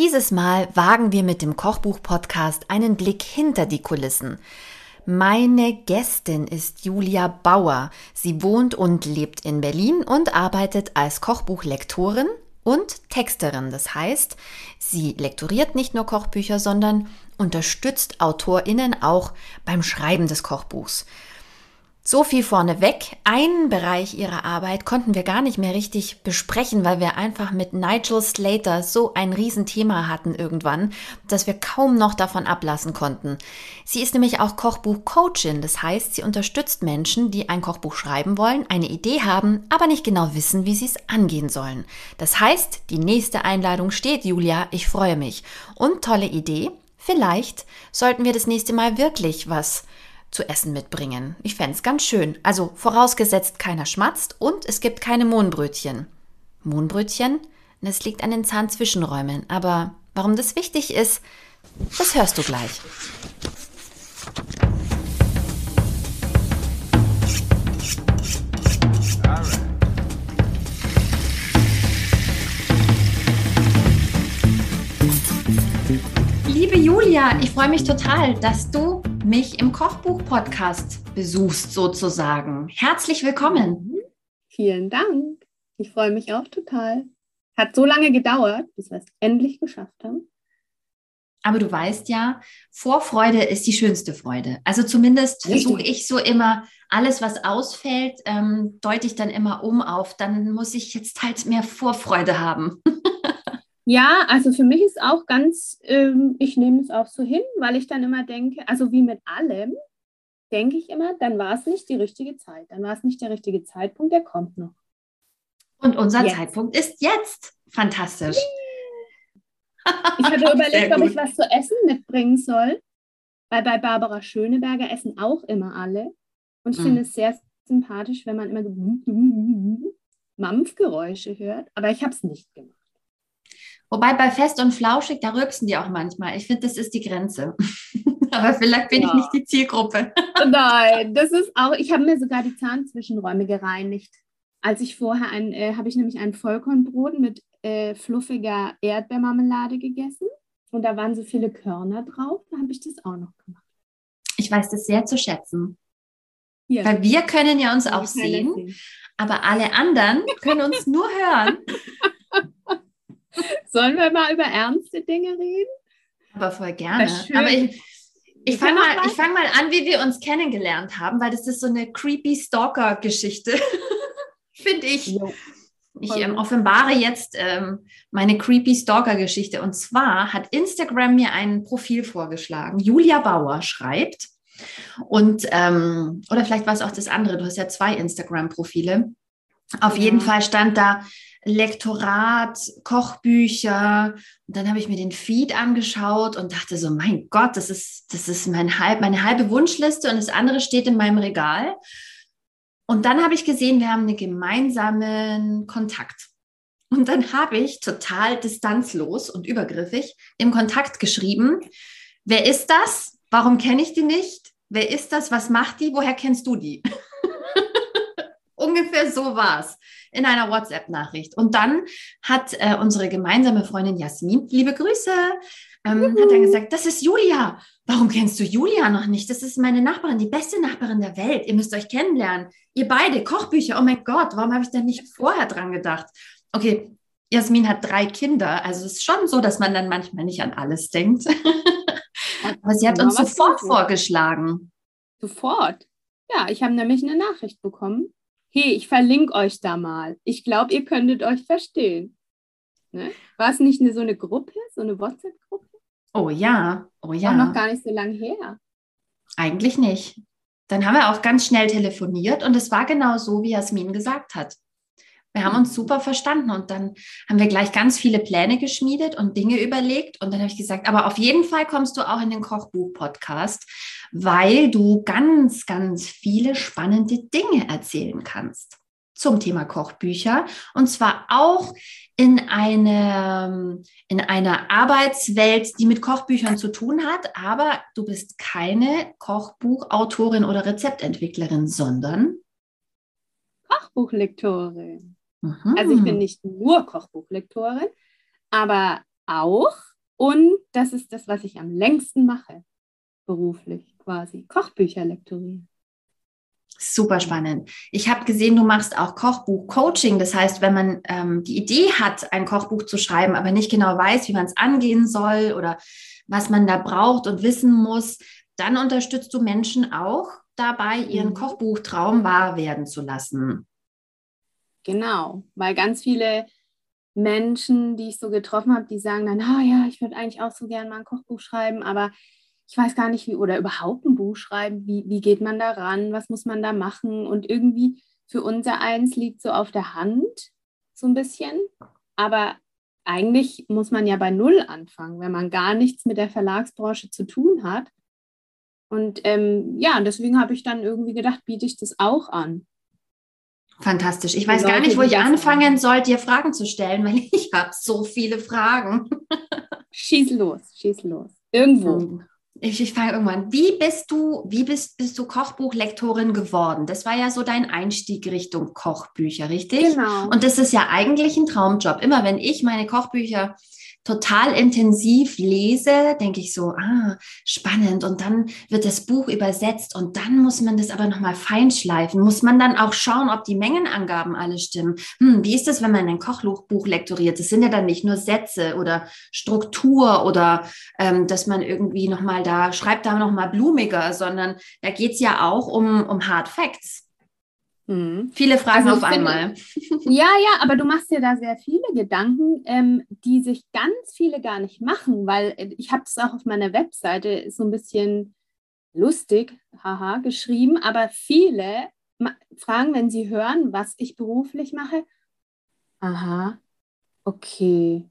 Dieses Mal wagen wir mit dem Kochbuch-Podcast einen Blick hinter die Kulissen. Meine Gästin ist Julia Bauer. Sie wohnt und lebt in Berlin und arbeitet als Kochbuchlektorin und Texterin. Das heißt, sie lektoriert nicht nur Kochbücher, sondern unterstützt AutorInnen auch beim Schreiben des Kochbuchs. So viel vorneweg. Einen Bereich ihrer Arbeit konnten wir gar nicht mehr richtig besprechen, weil wir einfach mit Nigel Slater so ein Riesenthema hatten irgendwann, dass wir kaum noch davon ablassen konnten. Sie ist nämlich auch Kochbuch-Coachin. Das heißt, sie unterstützt Menschen, die ein Kochbuch schreiben wollen, eine Idee haben, aber nicht genau wissen, wie sie es angehen sollen. Das heißt, die nächste Einladung steht, Julia. Ich freue mich. Und tolle Idee. Vielleicht sollten wir das nächste Mal wirklich was zu essen mitbringen. Ich fände es ganz schön. Also vorausgesetzt, keiner schmatzt und es gibt keine Mohnbrötchen. Mohnbrötchen? Es liegt an den Zahnzwischenräumen. Aber warum das wichtig ist, das hörst du gleich. Liebe Julia, ich freue mich total, dass du mich im Kochbuch-Podcast besuchst, sozusagen. Herzlich willkommen. Vielen Dank. Ich freue mich auch total. Hat so lange gedauert, bis wir es endlich geschafft haben. Aber du weißt ja, Vorfreude ist die schönste Freude. Also zumindest versuche ich so immer, alles, was ausfällt, ähm, deute ich dann immer um auf, dann muss ich jetzt halt mehr Vorfreude haben. Ja, also für mich ist auch ganz, ähm, ich nehme es auch so hin, weil ich dann immer denke, also wie mit allem, denke ich immer, dann war es nicht die richtige Zeit, dann war es nicht der richtige Zeitpunkt, der kommt noch. Und unser jetzt. Zeitpunkt ist jetzt. Fantastisch. Ich hatte überlegt, ob ich was zu essen mitbringen soll, weil bei Barbara Schöneberger essen auch immer alle. Und ich mm. finde es sehr sympathisch, wenn man immer so Mampfgeräusche hört, aber ich habe es nicht gemacht. Wobei bei Fest und Flauschig, da rülpsen die auch manchmal. Ich finde, das ist die Grenze. Aber vielleicht bin ja. ich nicht die Zielgruppe. Nein, das ist auch, ich habe mir sogar die Zahnzwischenräume gereinigt. Als ich vorher ein, äh, habe ich nämlich ein Vollkornbrot mit äh, fluffiger Erdbeermarmelade gegessen. Und da waren so viele Körner drauf. Da habe ich das auch noch gemacht. Ich weiß das sehr zu schätzen. Ja. Weil wir können ja uns auch sehen, sehen, aber alle anderen können uns nur hören. Sollen wir mal über ernste Dinge reden? Aber voll gerne. Aber ich, ich fange mal, fang mal an, wie wir uns kennengelernt haben, weil das ist so eine creepy Stalker-Geschichte, finde ich. Jo. Ich ähm, offenbare jetzt ähm, meine creepy Stalker-Geschichte. Und zwar hat Instagram mir ein Profil vorgeschlagen. Julia Bauer schreibt. Und, ähm, oder vielleicht war es auch das andere. Du hast ja zwei Instagram-Profile. Auf ja. jeden Fall stand da Lektorat, Kochbücher. Und dann habe ich mir den Feed angeschaut und dachte so, mein Gott, das ist, das ist mein halb, meine halbe Wunschliste und das andere steht in meinem Regal. Und dann habe ich gesehen, wir haben einen gemeinsamen Kontakt. Und dann habe ich total distanzlos und übergriffig im Kontakt geschrieben, wer ist das? Warum kenne ich die nicht? Wer ist das? Was macht die? Woher kennst du die? Ungefähr so war es in einer WhatsApp-Nachricht. Und dann hat äh, unsere gemeinsame Freundin Jasmin, liebe Grüße, ähm, hat dann gesagt, das ist Julia. Warum kennst du Julia noch nicht? Das ist meine Nachbarin, die beste Nachbarin der Welt. Ihr müsst euch kennenlernen. Ihr beide, Kochbücher. Oh mein Gott, warum habe ich denn nicht vorher dran gedacht? Okay, Jasmin hat drei Kinder. Also es ist schon so, dass man dann manchmal nicht an alles denkt. Aber sie hat genau, uns sofort vorgeschlagen. Sofort? Ja, ich habe nämlich eine Nachricht bekommen hey, ich verlinke euch da mal. Ich glaube, ihr könntet euch verstehen. Ne? War es nicht eine, so eine Gruppe, so eine WhatsApp-Gruppe? Oh ja, oh ja. Auch noch gar nicht so lange her. Eigentlich nicht. Dann haben wir auch ganz schnell telefoniert und es war genau so, wie Jasmin gesagt hat. Wir haben uns super verstanden und dann haben wir gleich ganz viele Pläne geschmiedet und Dinge überlegt. Und dann habe ich gesagt, aber auf jeden Fall kommst du auch in den Kochbuch-Podcast, weil du ganz, ganz viele spannende Dinge erzählen kannst zum Thema Kochbücher. Und zwar auch in, eine, in einer Arbeitswelt, die mit Kochbüchern zu tun hat. Aber du bist keine Kochbuchautorin oder Rezeptentwicklerin, sondern Kochbuchlektorin. Mhm. Also ich bin nicht nur Kochbuchlektorin, aber auch Und das ist das, was ich am längsten mache, beruflich quasi, Kochbücher lektorieren. Super spannend. Ich habe gesehen, du machst auch Kochbuch-Coaching. Das heißt, wenn man ähm, die Idee hat, ein Kochbuch zu schreiben, aber nicht genau weiß, wie man es angehen soll oder was man da braucht und wissen muss, dann unterstützt du Menschen auch dabei, ihren mhm. Kochbuchtraum wahr werden zu lassen. Genau, weil ganz viele Menschen, die ich so getroffen habe, die sagen dann, ah oh ja, ich würde eigentlich auch so gerne mal ein Kochbuch schreiben, aber ich weiß gar nicht, wie, oder überhaupt ein Buch schreiben, wie, wie geht man da ran, was muss man da machen? Und irgendwie für unser eins liegt so auf der Hand, so ein bisschen. Aber eigentlich muss man ja bei Null anfangen, wenn man gar nichts mit der Verlagsbranche zu tun hat. Und ähm, ja, deswegen habe ich dann irgendwie gedacht, biete ich das auch an. Fantastisch. Ich weiß Leute, gar nicht, wo ich anfangen soll, dir Fragen zu stellen, weil ich habe so viele Fragen. schieß los, schieß los. Irgendwo. Ich, ich fange irgendwann. Wie bist du, wie bist, bist du Kochbuchlektorin geworden? Das war ja so dein Einstieg Richtung Kochbücher, richtig? Genau. Und das ist ja eigentlich ein Traumjob. Immer wenn ich meine Kochbücher total intensiv lese, denke ich so, ah, spannend. Und dann wird das Buch übersetzt und dann muss man das aber nochmal feinschleifen. Muss man dann auch schauen, ob die Mengenangaben alle stimmen. Hm, wie ist das, wenn man ein Kochbuch lektoriert? Das sind ja dann nicht nur Sätze oder Struktur oder ähm, dass man irgendwie nochmal da, schreibt da nochmal blumiger, sondern da geht es ja auch um, um Hard Facts. Mhm. Viele Fragen also auf einmal. ja, ja, aber du machst dir da sehr viele Gedanken, ähm, die sich ganz viele gar nicht machen, weil äh, ich habe es auch auf meiner Webseite so ein bisschen lustig, haha, geschrieben, aber viele fragen, wenn sie hören, was ich beruflich mache, aha, okay.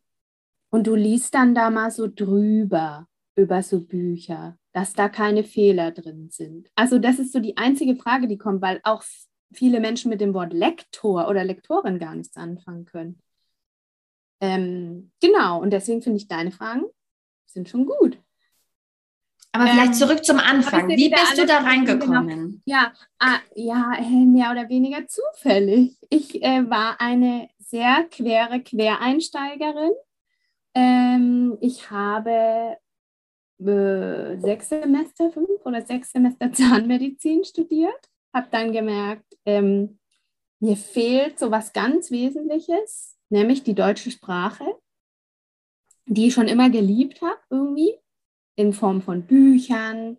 Und du liest dann da mal so drüber über so Bücher, dass da keine Fehler drin sind. Also das ist so die einzige Frage, die kommt, weil auch viele Menschen mit dem Wort Lektor oder Lektorin gar nichts anfangen können. Ähm, genau, und deswegen finde ich deine Fragen sind schon gut. Aber ähm, vielleicht zurück zum Anfang. Wie bist du da reingekommen? Genau. Ja, ah, ja, äh, mehr oder weniger zufällig. Ich äh, war eine sehr quere Quereinsteigerin. Ähm, ich habe äh, sechs Semester, fünf oder sechs Semester Zahnmedizin studiert habe dann gemerkt, ähm, mir fehlt so was ganz Wesentliches, nämlich die deutsche Sprache, die ich schon immer geliebt habe, irgendwie, in Form von Büchern,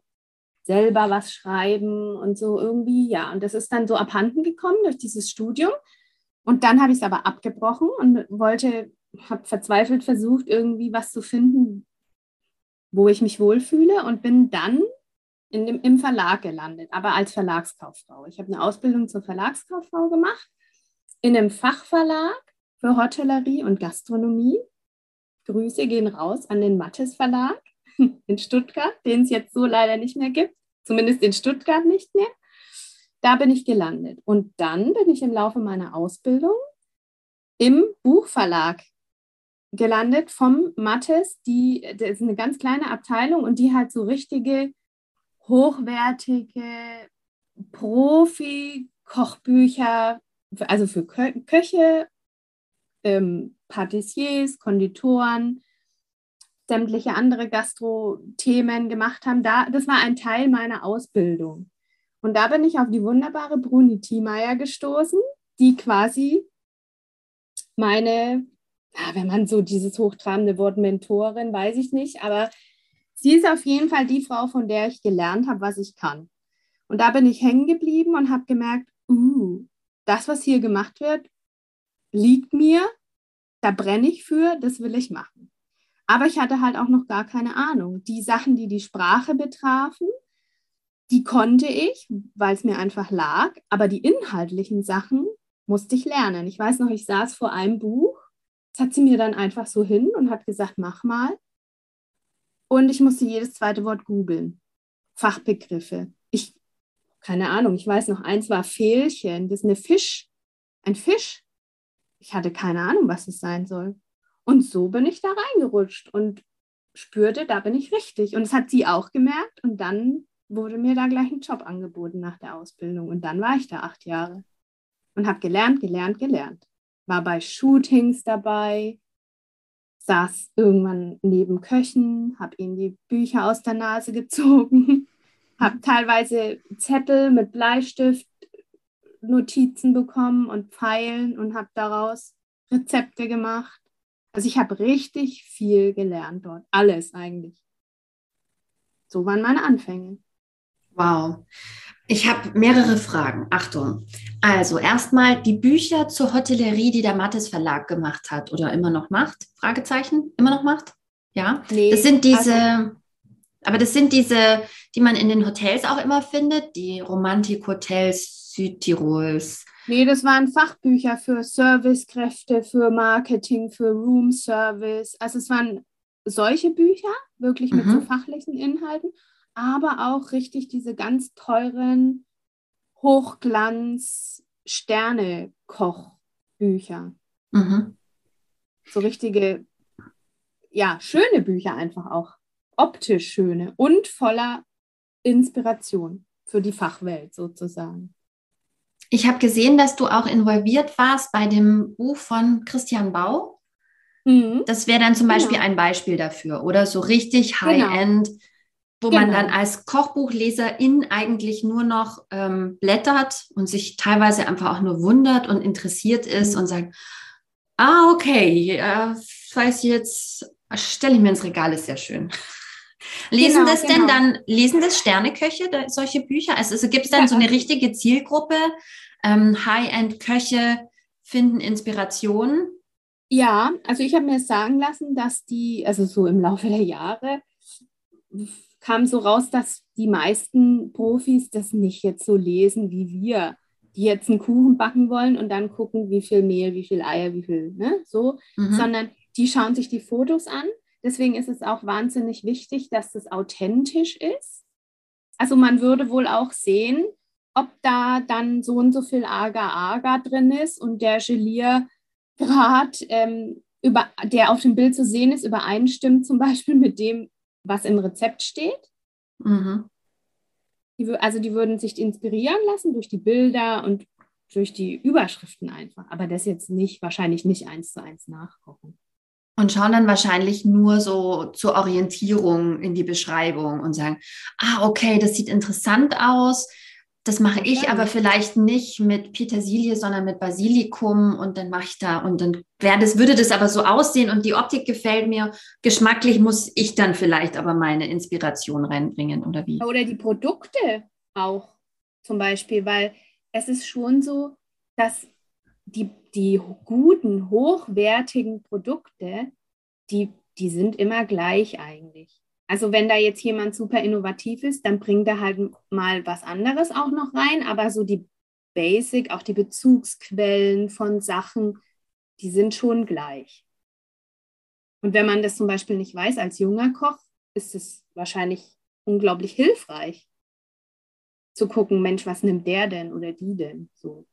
selber was schreiben und so irgendwie, ja. Und das ist dann so abhanden gekommen durch dieses Studium. Und dann habe ich es aber abgebrochen und wollte, habe verzweifelt versucht, irgendwie was zu finden, wo ich mich wohlfühle und bin dann in dem, im Verlag gelandet, aber als Verlagskauffrau. Ich habe eine Ausbildung zur Verlagskauffrau gemacht in einem Fachverlag für Hotellerie und Gastronomie. Grüße gehen raus an den Mattes Verlag in Stuttgart, den es jetzt so leider nicht mehr gibt, zumindest in Stuttgart nicht mehr. Da bin ich gelandet. Und dann bin ich im Laufe meiner Ausbildung im Buchverlag gelandet vom Mattes, die, das ist eine ganz kleine Abteilung und die halt so richtige hochwertige Profi-Kochbücher, also für Kö Köche, ähm, Patissiers, Konditoren, sämtliche andere Gastro-Themen gemacht haben. Da, das war ein Teil meiner Ausbildung. Und da bin ich auf die wunderbare Bruni Thiemeyer gestoßen, die quasi meine, wenn man so dieses hochtrabende Wort Mentorin, weiß ich nicht, aber sie ist auf jeden Fall die Frau, von der ich gelernt habe, was ich kann. Und da bin ich hängen geblieben und habe gemerkt, uh, das, was hier gemacht wird, liegt mir, da brenne ich für, das will ich machen. Aber ich hatte halt auch noch gar keine Ahnung. Die Sachen, die die Sprache betrafen, die konnte ich, weil es mir einfach lag, aber die inhaltlichen Sachen musste ich lernen. Ich weiß noch, ich saß vor einem Buch, das hat sie mir dann einfach so hin und hat gesagt, mach mal. Und ich musste jedes zweite Wort googeln. Fachbegriffe. Ich, keine Ahnung, ich weiß noch, eins war Fehlchen. Das ist eine Fisch. Ein Fisch. Ich hatte keine Ahnung, was es sein soll. Und so bin ich da reingerutscht und spürte, da bin ich richtig. Und das hat sie auch gemerkt. Und dann wurde mir da gleich ein Job angeboten nach der Ausbildung. Und dann war ich da acht Jahre und habe gelernt, gelernt, gelernt. War bei Shootings dabei, saß irgendwann neben Köchen, habe ihnen die Bücher aus der Nase gezogen, habe teilweise Zettel mit Bleistift, Notizen bekommen und Pfeilen und habe daraus Rezepte gemacht. Also ich habe richtig viel gelernt dort, alles eigentlich. So waren meine Anfänge. Wow. Ich habe mehrere Fragen. Achtung. Also erstmal die Bücher zur Hotellerie, die der Mattes Verlag gemacht hat oder immer noch macht? Fragezeichen. Immer noch macht? Ja. Nee, das sind diese, also, aber das sind diese, die man in den Hotels auch immer findet, die Romantik-Hotels Südtirols. Nee, das waren Fachbücher für Servicekräfte, für Marketing, für Room Service. Also es waren solche Bücher, wirklich mit mhm. so fachlichen Inhalten aber auch richtig diese ganz teuren Hochglanz-Sterne-Kochbücher. Mhm. So richtige, ja, schöne Bücher einfach auch. Optisch schöne und voller Inspiration für die Fachwelt sozusagen. Ich habe gesehen, dass du auch involviert warst bei dem Buch von Christian Bau. Mhm. Das wäre dann zum genau. Beispiel ein Beispiel dafür, oder? So richtig genau. High-End. Genau wo genau. man dann als Kochbuchleserin eigentlich nur noch ähm, blättert und sich teilweise einfach auch nur wundert und interessiert ist mhm. und sagt, ah, okay, äh, weiß jetzt, stelle ich mir ins Regal, ist sehr schön. Lesen genau, das genau. denn dann, lesen das Sterneköche, da, solche Bücher? Also, also gibt es dann ja. so eine richtige Zielgruppe? Ähm, High-End-Köche finden Inspiration? Ja, also ich habe mir sagen lassen, dass die, also so im Laufe der Jahre, kam so raus, dass die meisten Profis das nicht jetzt so lesen wie wir, die jetzt einen Kuchen backen wollen und dann gucken, wie viel Mehl, wie viel Eier, wie viel, ne, so, mhm. sondern die schauen sich die Fotos an. Deswegen ist es auch wahnsinnig wichtig, dass das authentisch ist. Also man würde wohl auch sehen, ob da dann so und so viel Agar-Agar drin ist und der Geliergrad, ähm, über, der auf dem Bild zu sehen ist, übereinstimmt zum Beispiel mit dem, was im Rezept steht. Mhm. Die, also die würden sich inspirieren lassen durch die Bilder und durch die Überschriften einfach, aber das jetzt nicht, wahrscheinlich nicht eins zu eins nachkochen. Und schauen dann wahrscheinlich nur so zur Orientierung in die Beschreibung und sagen, ah, okay, das sieht interessant aus. Das mache ich aber vielleicht nicht mit Petersilie, sondern mit Basilikum und dann mache ich da und dann wäre das, würde das aber so aussehen und die Optik gefällt mir. Geschmacklich muss ich dann vielleicht aber meine Inspiration reinbringen oder wie? Oder die Produkte auch zum Beispiel, weil es ist schon so, dass die, die guten, hochwertigen Produkte, die, die sind immer gleich eigentlich. Also wenn da jetzt jemand super innovativ ist, dann bringt er halt mal was anderes auch noch rein, aber so die Basic, auch die Bezugsquellen von Sachen, die sind schon gleich. Und wenn man das zum Beispiel nicht weiß als junger Koch, ist es wahrscheinlich unglaublich hilfreich zu gucken, Mensch, was nimmt der denn oder die denn so.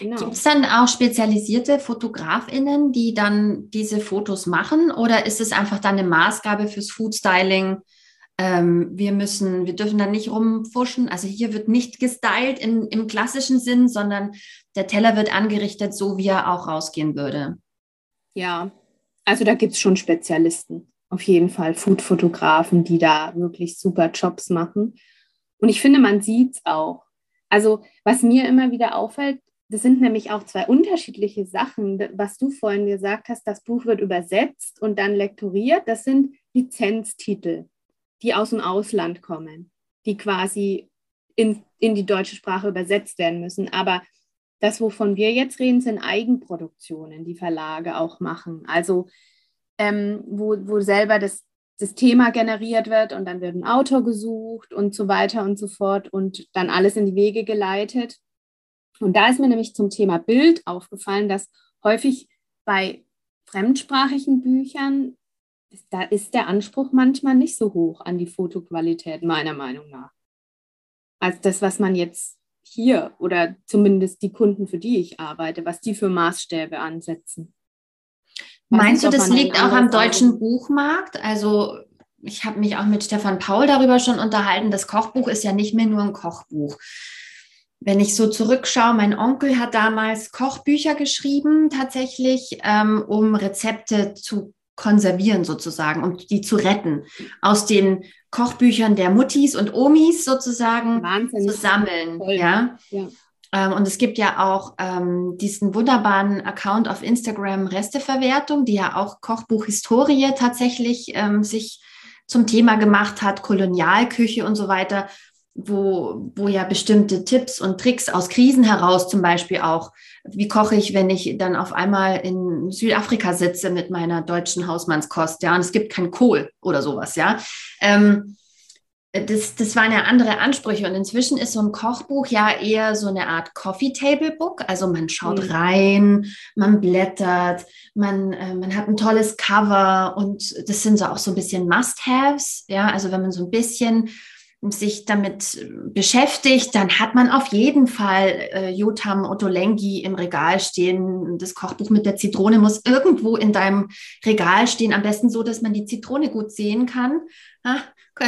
Genau. Gibt es dann auch spezialisierte FotografInnen, die dann diese Fotos machen? Oder ist es einfach dann eine Maßgabe fürs Foodstyling? Ähm, wir müssen, wir dürfen dann nicht rumfuschen. Also hier wird nicht gestylt im, im klassischen Sinn, sondern der Teller wird angerichtet, so wie er auch rausgehen würde. Ja, also da gibt es schon Spezialisten. Auf jeden Fall Food-Fotografen, die da wirklich super Jobs machen. Und ich finde, man sieht es auch. Also was mir immer wieder auffällt, das sind nämlich auch zwei unterschiedliche Sachen. Was du vorhin gesagt hast, das Buch wird übersetzt und dann lektoriert. Das sind Lizenztitel, die aus dem Ausland kommen, die quasi in, in die deutsche Sprache übersetzt werden müssen. Aber das, wovon wir jetzt reden, sind Eigenproduktionen, die Verlage auch machen. Also ähm, wo, wo selber das, das Thema generiert wird und dann wird ein Autor gesucht und so weiter und so fort und dann alles in die Wege geleitet. Und da ist mir nämlich zum Thema Bild aufgefallen, dass häufig bei fremdsprachigen Büchern, da ist der Anspruch manchmal nicht so hoch an die Fotoqualität, meiner Meinung nach. Als das, was man jetzt hier oder zumindest die Kunden, für die ich arbeite, was die für Maßstäbe ansetzen. Meinst du, das liegt auch am deutschen. Buchmarkt? Also ich habe mich auch mit Stefan Paul darüber schon unterhalten. Das Kochbuch ist ja nicht mehr nur ein Kochbuch wenn ich so zurückschaue, mein Onkel hat damals Kochbücher geschrieben, tatsächlich, ähm, um Rezepte zu konservieren sozusagen und die zu retten aus den Kochbüchern der Muttis und Omis sozusagen Wahnsinnig. zu sammeln. Ja. ja. Ähm, und es gibt ja auch ähm, diesen wunderbaren Account auf Instagram Resteverwertung, die ja auch Kochbuchhistorie tatsächlich ähm, sich zum Thema gemacht hat, Kolonialküche und so weiter wo, wo ja bestimmte Tipps und Tricks aus Krisen heraus zum Beispiel auch, wie koche ich, wenn ich dann auf einmal in Südafrika sitze mit meiner deutschen Hausmannskost, ja, und es gibt kein Kohl oder sowas, ja. Ähm, das, das waren ja andere Ansprüche und inzwischen ist so ein Kochbuch ja eher so eine Art Coffee Table Book. Also man schaut mhm. rein, man blättert, man, äh, man hat ein tolles Cover und das sind so auch so ein bisschen Must-Haves. Ja, also wenn man so ein bisschen sich damit beschäftigt, dann hat man auf jeden Fall äh, Jotam Ottolenghi im Regal stehen. Das Kochbuch mit der Zitrone muss irgendwo in deinem Regal stehen. Am besten so, dass man die Zitrone gut sehen kann. Ah,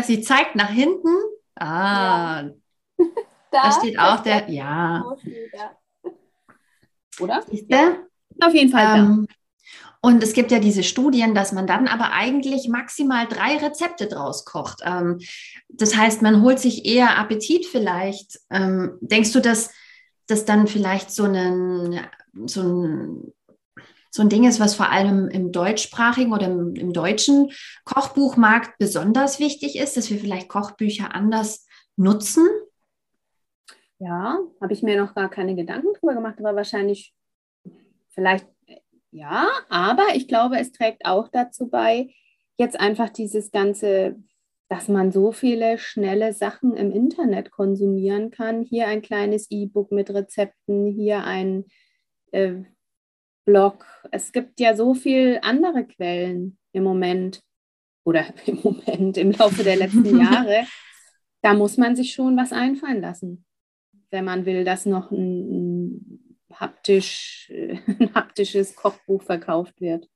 sie zeigt nach hinten. Ah, ja. da, da, steht auch der, ja. Oder? Ja. Auf jeden Fall. Ähm, und es gibt ja diese Studien, dass man dann aber eigentlich maximal drei Rezepte draus kocht. Ähm, das heißt, man holt sich eher Appetit vielleicht. Ähm, denkst du, dass das dann vielleicht so, einen, so, ein, so ein Ding ist, was vor allem im deutschsprachigen oder im, im deutschen Kochbuchmarkt besonders wichtig ist, dass wir vielleicht Kochbücher anders nutzen? Ja, habe ich mir noch gar keine Gedanken drüber gemacht, aber wahrscheinlich vielleicht ja, aber ich glaube, es trägt auch dazu bei, jetzt einfach dieses ganze, dass man so viele schnelle Sachen im Internet konsumieren kann. Hier ein kleines E-Book mit Rezepten, hier ein äh, Blog. Es gibt ja so viele andere Quellen im Moment oder im Moment, im Laufe der letzten Jahre. Da muss man sich schon was einfallen lassen, wenn man will, dass noch ein, haptisch, ein haptisches Kochbuch verkauft wird.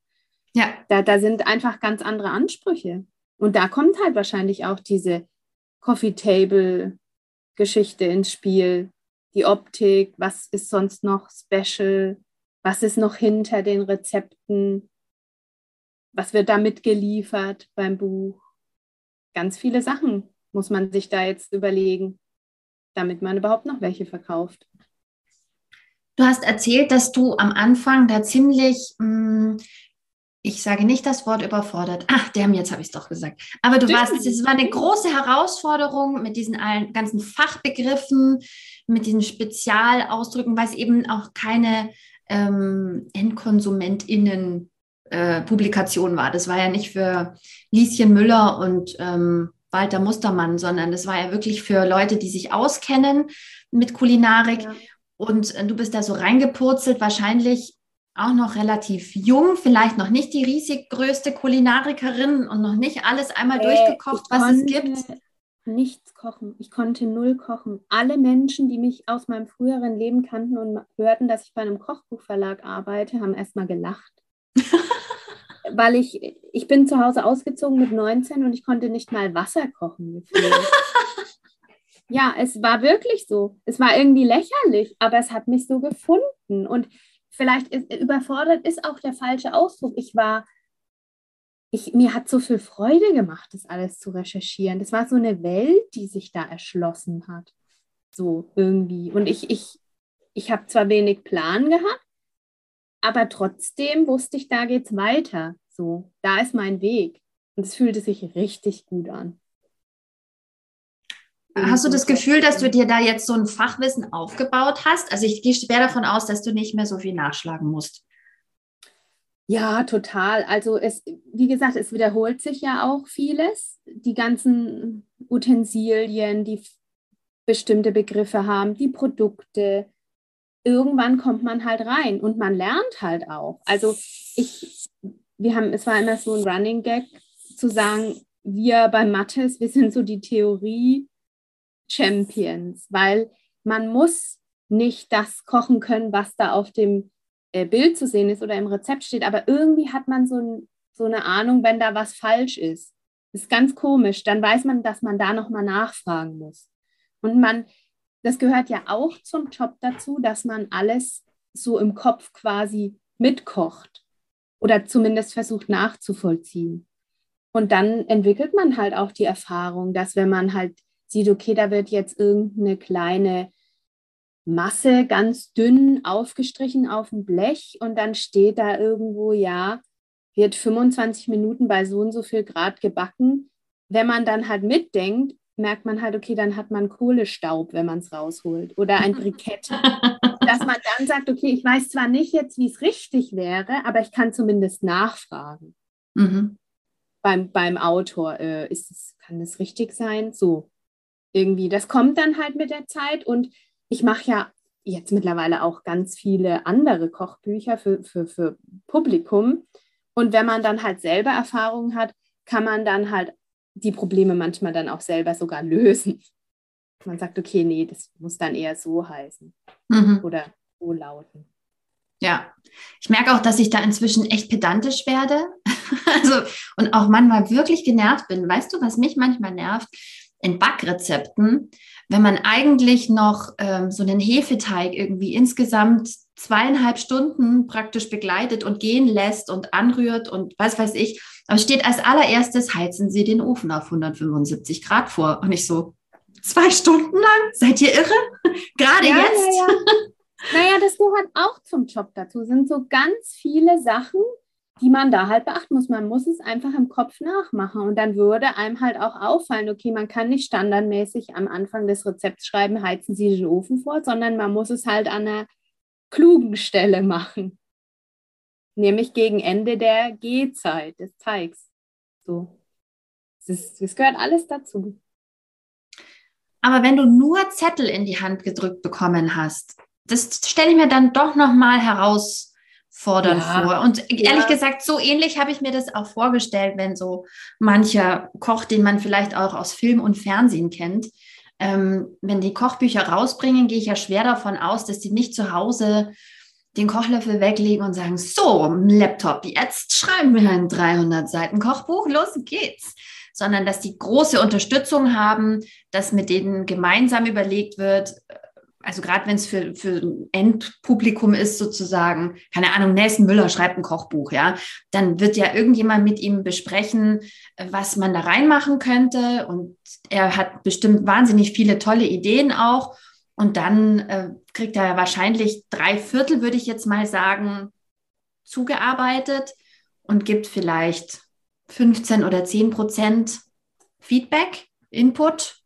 Ja. Da, da sind einfach ganz andere Ansprüche. Und da kommt halt wahrscheinlich auch diese Coffee Table Geschichte ins Spiel. Die Optik, was ist sonst noch special? Was ist noch hinter den Rezepten? Was wird da mitgeliefert beim Buch? Ganz viele Sachen muss man sich da jetzt überlegen, damit man überhaupt noch welche verkauft. Du hast erzählt, dass du am Anfang da ziemlich, mh, hm, ich sage nicht das Wort überfordert. Ach, der jetzt habe ich es doch gesagt. Aber du warst, es war eine große Herausforderung mit diesen ganzen Fachbegriffen, mit diesen Spezialausdrücken, weil es eben auch keine ähm, EndkonsumentInnen äh, Publikation war. Das war ja nicht für Lieschen Müller und ähm, Walter Mustermann, sondern das war ja wirklich für Leute, die sich auskennen mit Kulinarik. Ja. Und äh, du bist da so reingepurzelt, wahrscheinlich auch noch relativ jung, vielleicht noch nicht die riesig größte Kulinarikerin und noch nicht alles einmal äh, durchgekocht, was es gibt. Nichts kochen. Ich konnte null kochen. Alle Menschen, die mich aus meinem früheren Leben kannten und hörten, dass ich bei einem Kochbuchverlag arbeite, haben erstmal gelacht. Weil ich, ich bin zu Hause ausgezogen mit 19 und ich konnte nicht mal Wasser kochen. Ja, es war wirklich so. Es war irgendwie lächerlich, aber es hat mich so gefunden. Und vielleicht ist, überfordert ist auch der falsche Ausdruck. Ich war, ich, mir hat so viel Freude gemacht, das alles zu recherchieren. Das war so eine Welt, die sich da erschlossen hat. So irgendwie. Und ich, ich, ich habe zwar wenig Plan gehabt, aber trotzdem wusste ich, da geht's weiter. So, da ist mein Weg. Und es fühlte sich richtig gut an. Hast du das Gefühl, dass du dir da jetzt so ein Fachwissen aufgebaut hast? Also ich gehe schwer davon aus, dass du nicht mehr so viel nachschlagen musst. Ja, total. Also es, wie gesagt, es wiederholt sich ja auch vieles. Die ganzen Utensilien, die bestimmte Begriffe haben, die Produkte. Irgendwann kommt man halt rein und man lernt halt auch. Also ich, wir haben, es war immer so ein Running Gag zu sagen, wir bei Mattes, wir sind so die Theorie Champions, weil man muss nicht das kochen können, was da auf dem äh, Bild zu sehen ist oder im Rezept steht, aber irgendwie hat man so, ein, so eine Ahnung, wenn da was falsch ist. Das ist ganz komisch. Dann weiß man, dass man da nochmal nachfragen muss. Und man, das gehört ja auch zum Job dazu, dass man alles so im Kopf quasi mitkocht oder zumindest versucht nachzuvollziehen. Und dann entwickelt man halt auch die Erfahrung, dass wenn man halt sieht, okay, da wird jetzt irgendeine kleine Masse ganz dünn aufgestrichen auf dem Blech und dann steht da irgendwo, ja, wird 25 Minuten bei so und so viel Grad gebacken. Wenn man dann halt mitdenkt, merkt man halt, okay, dann hat man Kohlestaub, wenn man es rausholt oder ein Brikett. Dass man dann sagt, okay, ich weiß zwar nicht jetzt, wie es richtig wäre, aber ich kann zumindest nachfragen. Mhm. Beim, beim Autor, äh, ist es, kann das richtig sein? So, irgendwie. Das kommt dann halt mit der Zeit und ich mache ja jetzt mittlerweile auch ganz viele andere Kochbücher für, für, für Publikum. Und wenn man dann halt selber Erfahrungen hat, kann man dann halt die Probleme manchmal dann auch selber sogar lösen. Man sagt, okay, nee, das muss dann eher so heißen mhm. oder so lauten. Ja, ich merke auch, dass ich da inzwischen echt pedantisch werde. also, und auch manchmal wirklich genervt bin. Weißt du, was mich manchmal nervt? In Backrezepten, wenn man eigentlich noch ähm, so einen Hefeteig irgendwie insgesamt zweieinhalb Stunden praktisch begleitet und gehen lässt und anrührt und was weiß ich. Aber steht als allererstes, heizen Sie den Ofen auf 175 Grad vor. Und ich so, zwei Stunden lang? Seid ihr irre? Gerade ja, jetzt? Ja, ja. naja, das gehört auch zum Job dazu. Sind so ganz viele Sachen, die man da halt beachten muss. Man muss es einfach im Kopf nachmachen und dann würde einem halt auch auffallen, okay, man kann nicht standardmäßig am Anfang des Rezepts schreiben, heizen Sie den Ofen vor, sondern man muss es halt an einer klugen Stelle machen. Nämlich gegen Ende der Gehzeit des Teigs. So. Das gehört alles dazu. Aber wenn du nur Zettel in die Hand gedrückt bekommen hast, das stelle ich mir dann doch nochmal herausfordernd ja. vor. Und ehrlich ja. gesagt, so ähnlich habe ich mir das auch vorgestellt, wenn so mancher Koch, den man vielleicht auch aus Film und Fernsehen kennt, ähm, wenn die Kochbücher rausbringen, gehe ich ja schwer davon aus, dass die nicht zu Hause den Kochlöffel weglegen und sagen, so, Laptop, jetzt schreiben wir ein 300 Seiten Kochbuch, los geht's. Sondern dass die große Unterstützung haben, dass mit denen gemeinsam überlegt wird, also gerade wenn es für, für ein Endpublikum ist sozusagen, keine Ahnung, Nelson Müller schreibt ein Kochbuch, ja, dann wird ja irgendjemand mit ihm besprechen, was man da reinmachen könnte. Und er hat bestimmt wahnsinnig viele tolle Ideen auch. Und dann äh, kriegt er wahrscheinlich drei Viertel, würde ich jetzt mal sagen, zugearbeitet und gibt vielleicht 15 oder 10 Prozent Feedback, Input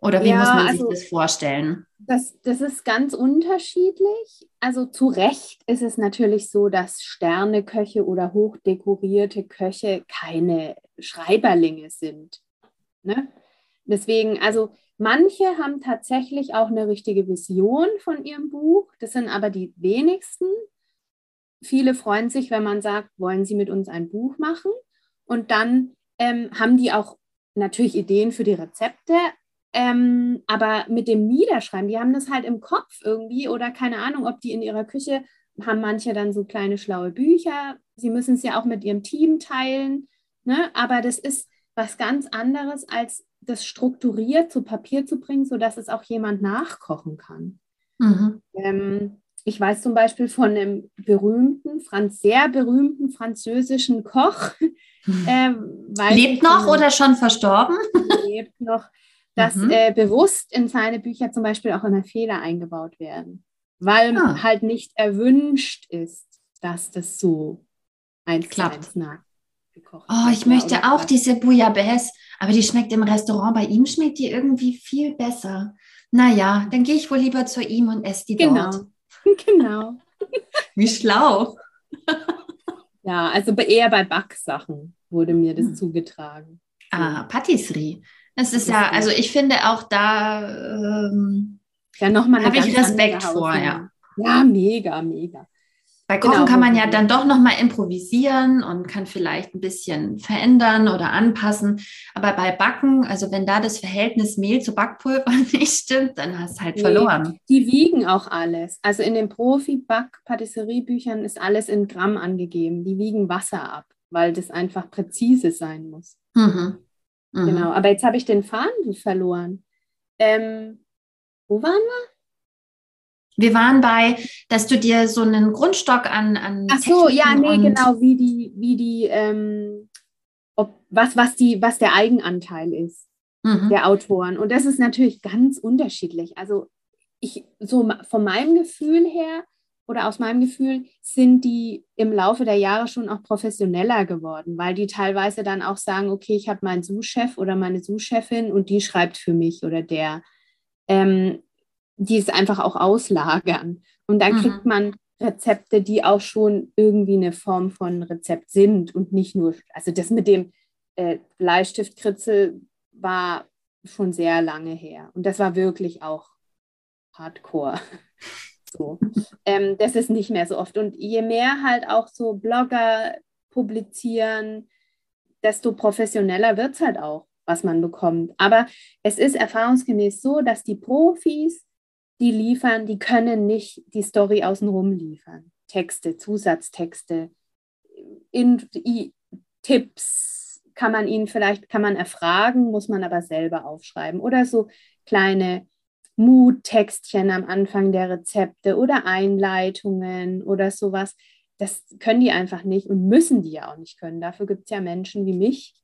oder wie ja, muss man sich also, das vorstellen? Das, das ist ganz unterschiedlich. Also zu Recht ist es natürlich so, dass Sterneköche oder hochdekorierte Köche keine Schreiberlinge sind. Ne? Deswegen, also manche haben tatsächlich auch eine richtige Vision von ihrem Buch. Das sind aber die wenigsten. Viele freuen sich, wenn man sagt, wollen Sie mit uns ein Buch machen? Und dann ähm, haben die auch natürlich Ideen für die Rezepte, ähm, aber mit dem Niederschreiben, die haben das halt im Kopf irgendwie oder keine Ahnung, ob die in ihrer Küche haben manche dann so kleine schlaue Bücher. Sie müssen es ja auch mit ihrem Team teilen. Ne? Aber das ist was ganz anderes, als das strukturiert zu Papier zu bringen, sodass es auch jemand nachkochen kann. Mhm. Ähm, ich weiß zum Beispiel von einem berühmten, Franz, sehr berühmten französischen Koch. Äh, lebt noch oder schon verstorben? Lebt noch dass mhm. äh, bewusst in seine Bücher zum Beispiel auch immer Fehler eingebaut werden, weil ah. halt nicht erwünscht ist, dass das so eins klappt. Oh, ich möchte auch diese Bouillabaisse, aber die schmeckt im Restaurant. Bei ihm schmeckt die irgendwie viel besser. Naja, dann gehe ich wohl lieber zu ihm und esse die genau. dort. Genau. Wie schlau. ja, also eher bei Backsachen wurde mir das hm. zugetragen. Ah, Patisserie. Es ist ja, also ich finde auch da ähm, ja, nochmal habe ich Respekt vor, ja. Ja, mega, mega. Bei Kochen genau. kann man ja dann doch nochmal improvisieren und kann vielleicht ein bisschen verändern oder anpassen. Aber bei Backen, also wenn da das Verhältnis Mehl zu Backpulver nicht stimmt, dann hast du halt nee, verloren. Die wiegen auch alles. Also in den Profi-Back-Patisseriebüchern ist alles in Gramm angegeben. Die wiegen Wasser ab, weil das einfach präzise sein muss. Mhm. Mhm. Genau, aber jetzt habe ich den Faden verloren. Ähm, Wo waren wir? Wir waren bei, dass du dir so einen Grundstock an, an Ach so, ja, nee, genau, wie die, wie die, ähm, ob, was, was die, was der Eigenanteil ist mhm. der Autoren. Und das ist natürlich ganz unterschiedlich. Also ich, so von meinem Gefühl her oder aus meinem Gefühl sind die im Laufe der Jahre schon auch professioneller geworden, weil die teilweise dann auch sagen, okay, ich habe meinen Sous-Chef oder meine Sous-Chefin und die schreibt für mich oder der. Ähm, die es einfach auch auslagern. Und dann mhm. kriegt man Rezepte, die auch schon irgendwie eine Form von Rezept sind und nicht nur, also das mit dem äh, Bleistiftkritzel war schon sehr lange her. Und das war wirklich auch hardcore. So. Ähm, das ist nicht mehr so oft. Und je mehr halt auch so Blogger publizieren, desto professioneller wird es halt auch, was man bekommt. Aber es ist erfahrungsgemäß so, dass die Profis, die liefern, die können nicht die Story außenrum liefern. Texte, Zusatztexte, in, i, Tipps kann man ihnen vielleicht, kann man erfragen, muss man aber selber aufschreiben. Oder so kleine Muttextchen am Anfang der Rezepte oder Einleitungen oder sowas. Das können die einfach nicht und müssen die ja auch nicht können. Dafür gibt es ja Menschen wie mich.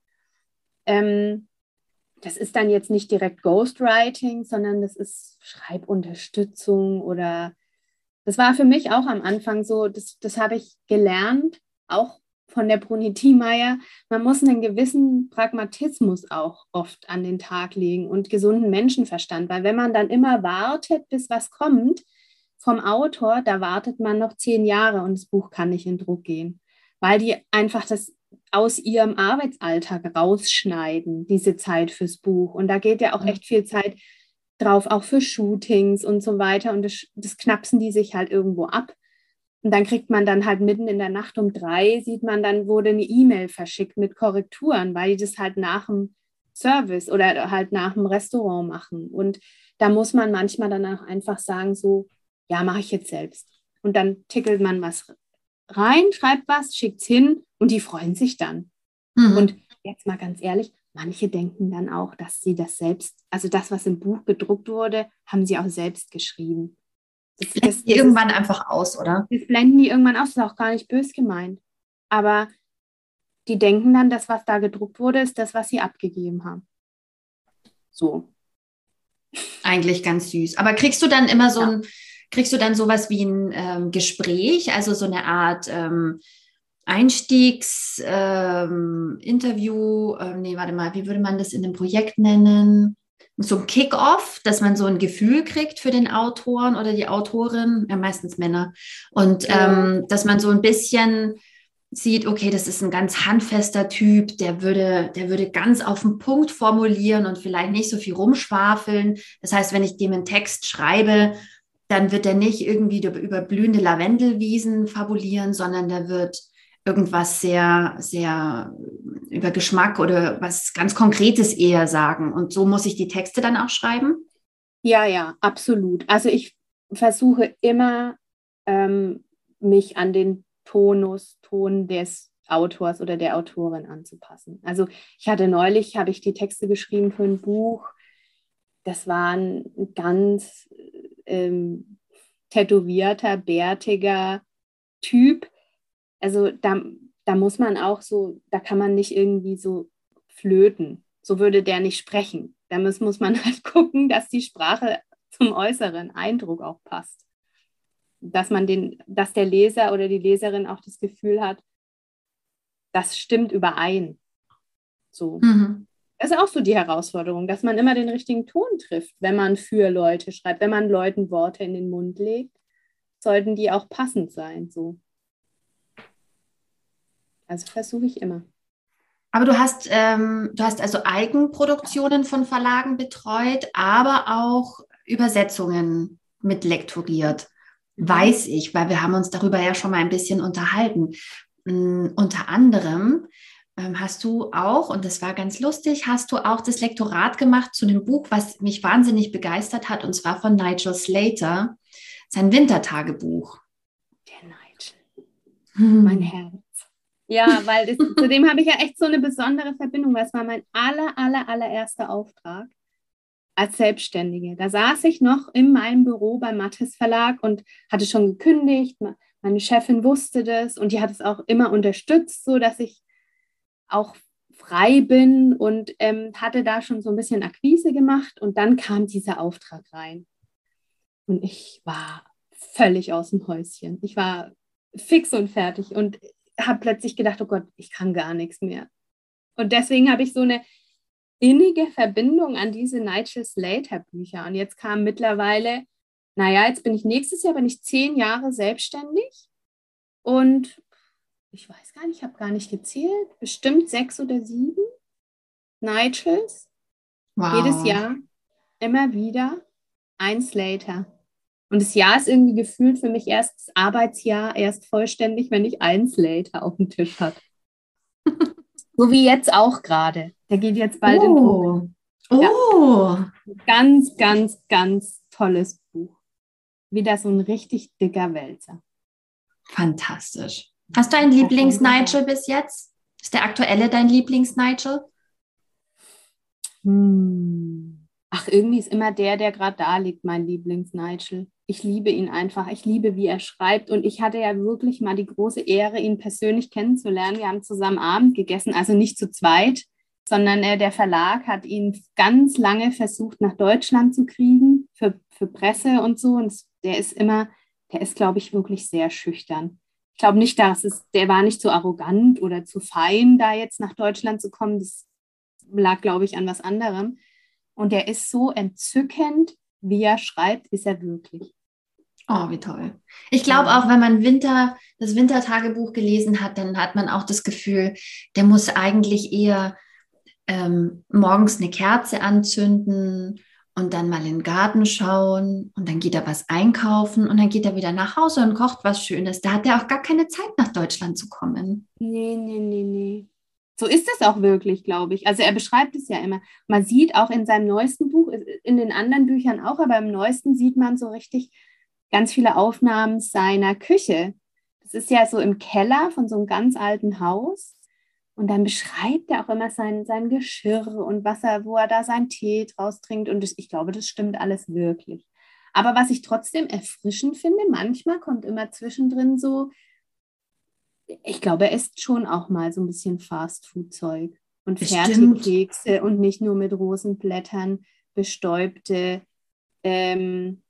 Ähm, das ist dann jetzt nicht direkt Ghostwriting, sondern das ist Schreibunterstützung oder das war für mich auch am Anfang so, das, das habe ich gelernt, auch von der Bruni Thiemeyer. Man muss einen gewissen Pragmatismus auch oft an den Tag legen und gesunden Menschenverstand, weil wenn man dann immer wartet, bis was kommt vom Autor, da wartet man noch zehn Jahre und das Buch kann nicht in Druck gehen, weil die einfach das aus ihrem Arbeitsalltag rausschneiden, diese Zeit fürs Buch. Und da geht ja auch echt viel Zeit drauf, auch für Shootings und so weiter. Und das, das knapsen die sich halt irgendwo ab. Und dann kriegt man dann halt mitten in der Nacht um drei, sieht man dann, wurde eine E-Mail verschickt mit Korrekturen, weil die das halt nach dem Service oder halt nach dem Restaurant machen. Und da muss man manchmal dann auch einfach sagen, so, ja, mache ich jetzt selbst. Und dann tickelt man was rein, schreibt was, schickt es hin und die freuen sich dann. Mhm. Und jetzt mal ganz ehrlich, manche denken dann auch, dass sie das selbst, also das, was im Buch gedruckt wurde, haben sie auch selbst geschrieben. Das, das, das irgendwann ist, einfach aus, oder? Das blenden die irgendwann aus, das ist auch gar nicht bös gemeint. Aber die denken dann, das, was da gedruckt wurde, ist das, was sie abgegeben haben. So. Eigentlich ganz süß. Aber kriegst du dann immer so ja. ein kriegst du dann sowas wie ein ähm, Gespräch, also so eine Art ähm, Einstiegsinterview, ähm, äh, nee, warte mal, wie würde man das in einem Projekt nennen? So ein Kick-off, dass man so ein Gefühl kriegt für den Autoren oder die Autorin, ja, meistens Männer, und ähm, dass man so ein bisschen sieht, okay, das ist ein ganz handfester Typ, der würde, der würde ganz auf den Punkt formulieren und vielleicht nicht so viel rumschwafeln. Das heißt, wenn ich dem einen Text schreibe, dann wird er nicht irgendwie über blühende Lavendelwiesen fabulieren, sondern der wird irgendwas sehr, sehr über Geschmack oder was ganz Konkretes eher sagen. Und so muss ich die Texte dann auch schreiben? Ja, ja, absolut. Also ich versuche immer, ähm, mich an den Tonus, Ton des Autors oder der Autorin anzupassen. Also ich hatte neulich, habe ich die Texte geschrieben für ein Buch. Das war ein ganz ähm, tätowierter, bärtiger Typ. Also da, da muss man auch so, da kann man nicht irgendwie so flöten. So würde der nicht sprechen. Da muss, muss man halt gucken, dass die Sprache zum äußeren Eindruck auch passt. Dass man den, dass der Leser oder die Leserin auch das Gefühl hat, das stimmt überein. So. Mhm. Das ist auch so die Herausforderung, dass man immer den richtigen Ton trifft, wenn man für Leute schreibt, wenn man Leuten Worte in den Mund legt, sollten die auch passend sein. So. Also versuche ich immer. Aber du hast, ähm, du hast also Eigenproduktionen von Verlagen betreut, aber auch Übersetzungen mit lektoriert. Mhm. Weiß ich, weil wir haben uns darüber ja schon mal ein bisschen unterhalten. Mm, unter anderem ähm, hast du auch, und das war ganz lustig, hast du auch das Lektorat gemacht zu einem Buch, was mich wahnsinnig begeistert hat, und zwar von Nigel Slater, sein Wintertagebuch. Der Nigel. Hm. Mein Herz. Ja, weil das, zu dem habe ich ja echt so eine besondere Verbindung, weil es war mein aller, aller, allererster Auftrag. als Selbstständige. Da saß ich noch in meinem Büro beim Mattes Verlag und hatte schon gekündigt. Meine Chefin wusste das und die hat es auch immer unterstützt, so dass ich auch frei bin und ähm, hatte da schon so ein bisschen Akquise gemacht und dann kam dieser Auftrag rein. Und ich war völlig aus dem Häuschen. Ich war fix und fertig und habe plötzlich gedacht, oh Gott, ich kann gar nichts mehr. Und deswegen habe ich so eine innige Verbindung an diese Nigel Slater Bücher. Und jetzt kam mittlerweile, naja, jetzt bin ich nächstes Jahr, bin ich zehn Jahre selbstständig und ich weiß gar nicht, ich habe gar nicht gezählt, bestimmt sechs oder sieben Nigels. Wow. Jedes Jahr immer wieder ein Slater. Und das Jahr ist irgendwie gefühlt für mich erst das Arbeitsjahr erst vollständig, wenn ich einen Slater auf dem Tisch habe. so wie jetzt auch gerade. Der geht jetzt bald oh. in Druck. Oh. Ja. Ganz, ganz, ganz tolles Buch. Wieder so ein richtig dicker Wälzer. Fantastisch. Hast du einen Lieblings-Nigel bis jetzt? Ist der aktuelle dein Lieblings-Nigel? Hm. Ach, irgendwie ist immer der, der gerade da liegt, mein Lieblings-Nigel. Ich liebe ihn einfach. Ich liebe, wie er schreibt. Und ich hatte ja wirklich mal die große Ehre, ihn persönlich kennenzulernen. Wir haben zusammen Abend gegessen, also nicht zu zweit, sondern äh, der Verlag hat ihn ganz lange versucht, nach Deutschland zu kriegen für, für Presse und so. Und der ist immer, der ist, glaube ich, wirklich sehr schüchtern ich glaube nicht, dass es, der war nicht zu arrogant oder zu fein, da jetzt nach Deutschland zu kommen. Das lag, glaube ich, an was anderem. Und der ist so entzückend, wie er schreibt, ist er wirklich. Oh, wie toll. Ich glaube auch, wenn man Winter, das Wintertagebuch gelesen hat, dann hat man auch das Gefühl, der muss eigentlich eher ähm, morgens eine Kerze anzünden und dann mal in den Garten schauen und dann geht er was einkaufen und dann geht er wieder nach Hause und kocht was Schönes. Da hat er auch gar keine Zeit, nach Deutschland zu kommen. Nee, nee, nee, nee. So ist es auch wirklich, glaube ich. Also er beschreibt es ja immer. Man sieht auch in seinem neuesten Buch, in den anderen Büchern auch, aber im neuesten sieht man so richtig ganz viele Aufnahmen seiner Küche. Das ist ja so im Keller von so einem ganz alten Haus. Und dann beschreibt er auch immer sein, sein Geschirr und was er, wo er da seinen Tee draus trinkt. Und ich glaube, das stimmt alles wirklich. Aber was ich trotzdem erfrischend finde, manchmal kommt immer zwischendrin so, ich glaube, er isst schon auch mal so ein bisschen Fastfood-Zeug und Fertigkekse und nicht nur mit Rosenblättern bestäubte ähm,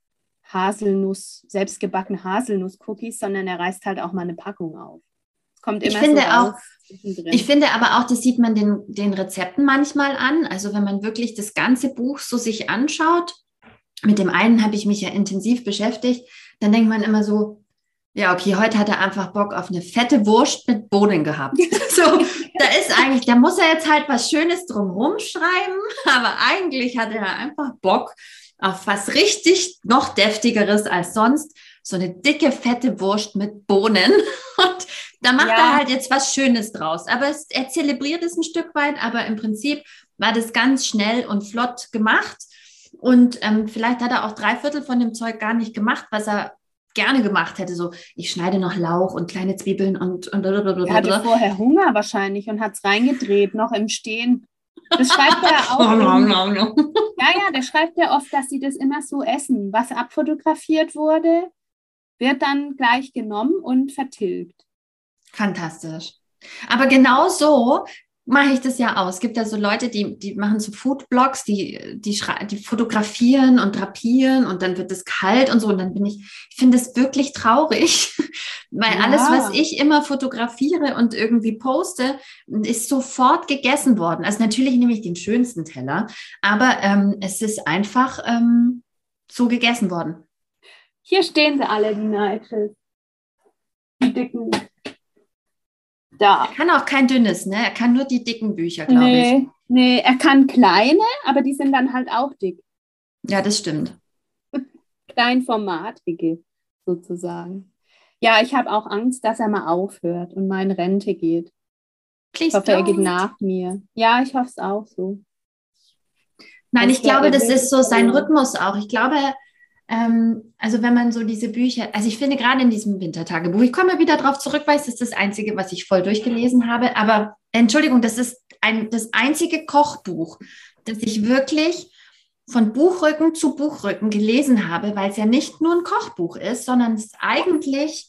Haselnuss, selbstgebackene Haselnuss-Cookies, sondern er reißt halt auch mal eine Packung auf. Kommt immer ich finde so auch, ich finde aber auch, das sieht man den, den Rezepten manchmal an. Also wenn man wirklich das ganze Buch so sich anschaut, mit dem einen habe ich mich ja intensiv beschäftigt, dann denkt man immer so, ja, okay, heute hat er einfach Bock auf eine fette Wurst mit Bohnen gehabt. so, da ist eigentlich, da muss er jetzt halt was Schönes drumherum schreiben, aber eigentlich hat er einfach Bock auf was richtig noch deftigeres als sonst. So eine dicke, fette Wurst mit Bohnen. Und da macht ja. er halt jetzt was Schönes draus. Aber es, er zelebriert es ein Stück weit, aber im Prinzip war das ganz schnell und flott gemacht. Und ähm, vielleicht hat er auch drei Viertel von dem Zeug gar nicht gemacht, was er gerne gemacht hätte. So, ich schneide noch Lauch und kleine Zwiebeln und. und er hatte vorher Hunger wahrscheinlich und hat es reingedreht, noch im Stehen. Das schreibt er auch. ja, ja, der schreibt ja oft, dass sie das immer so essen. Was abfotografiert wurde, wird dann gleich genommen und vertilgt. Fantastisch. Aber genau so mache ich das ja aus. Es gibt ja so Leute, die, die machen so Foodblogs, die, die, die fotografieren und drapieren und dann wird es kalt und so. Und dann bin ich, ich finde es wirklich traurig, weil ja. alles, was ich immer fotografiere und irgendwie poste, ist sofort gegessen worden. Also natürlich nehme ich den schönsten Teller, aber ähm, es ist einfach ähm, so gegessen worden. Hier stehen sie alle, die Nigels. Die dicken da. Er kann auch kein dünnes, ne? Er kann nur die dicken Bücher, glaube nee, ich. Nee, er kann kleine, aber die sind dann halt auch dick. Ja, das stimmt. Kleinformatige sozusagen. Ja, ich habe auch Angst, dass er mal aufhört und mal in Rente geht. Please ich hoffe, don't. er geht nach mir. Ja, ich hoffe es auch so. Nein, ich glaube, das ist so sein Rhythmus auch. Ich glaube, ähm, also wenn man so diese Bücher, also ich finde gerade in diesem Wintertagebuch, ich komme wieder darauf zurück, weil es ist das einzige, was ich voll durchgelesen habe, aber Entschuldigung, das ist ein, das einzige Kochbuch, das ich wirklich von Buchrücken zu Buchrücken gelesen habe, weil es ja nicht nur ein Kochbuch ist, sondern es ist eigentlich,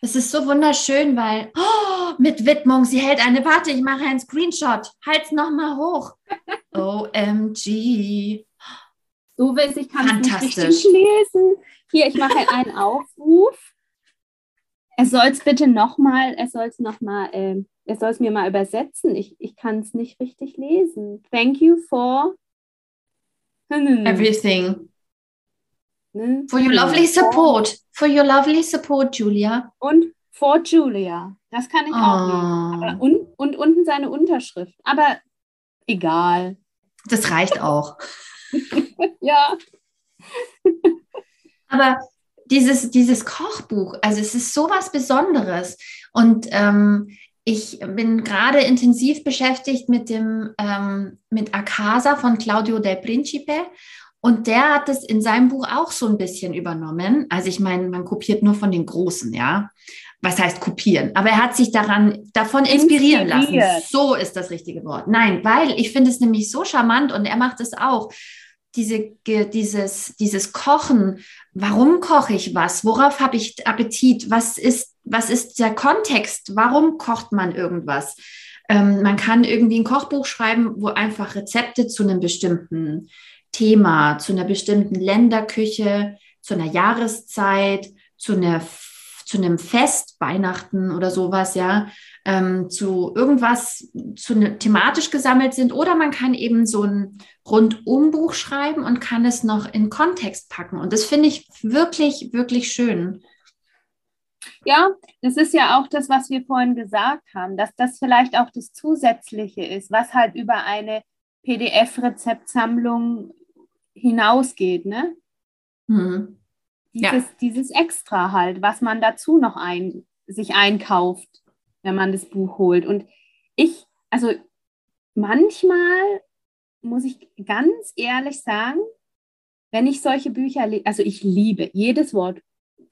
es ist so wunderschön, weil oh, mit Widmung, sie hält eine, warte, ich mache einen Screenshot, halt's nochmal hoch. OMG. Du willst, ich kann es nicht richtig lesen. Hier, ich mache einen Aufruf. Er soll es bitte nochmal, er soll es nochmal, äh, er soll es mir mal übersetzen. Ich, ich kann es nicht richtig lesen. Thank you for everything. Ne? For your lovely support. For your lovely support, Julia. Und for Julia. Das kann ich oh. auch lesen. Aber, und, und unten seine Unterschrift. Aber egal. Das reicht auch. ja. Aber dieses, dieses Kochbuch, also es ist so was Besonderes. Und ähm, ich bin gerade intensiv beschäftigt mit dem ähm, mit Acasa von Claudio del Principe und der hat es in seinem Buch auch so ein bisschen übernommen. Also ich meine, man kopiert nur von den Großen, ja. Was heißt kopieren? Aber er hat sich daran davon inspirieren Inspiriert. lassen. So ist das richtige Wort. Nein, weil ich finde es nämlich so charmant und er macht es auch diese, dieses, dieses Kochen, warum koche ich was, worauf habe ich Appetit, was ist, was ist der Kontext, warum kocht man irgendwas. Ähm, man kann irgendwie ein Kochbuch schreiben, wo einfach Rezepte zu einem bestimmten Thema, zu einer bestimmten Länderküche, zu einer Jahreszeit, zu einer zu einem Fest, Weihnachten oder sowas, ja, ähm, zu irgendwas zu ne, thematisch gesammelt sind. Oder man kann eben so ein Rundumbuch schreiben und kann es noch in Kontext packen. Und das finde ich wirklich, wirklich schön. Ja, das ist ja auch das, was wir vorhin gesagt haben, dass das vielleicht auch das Zusätzliche ist, was halt über eine PDF-Rezeptsammlung hinausgeht, ne? Mhm dieses, ja. dieses Extra halt, was man dazu noch ein, sich einkauft, wenn man das Buch holt. Und ich, also manchmal muss ich ganz ehrlich sagen, wenn ich solche Bücher, also ich liebe jedes Wort,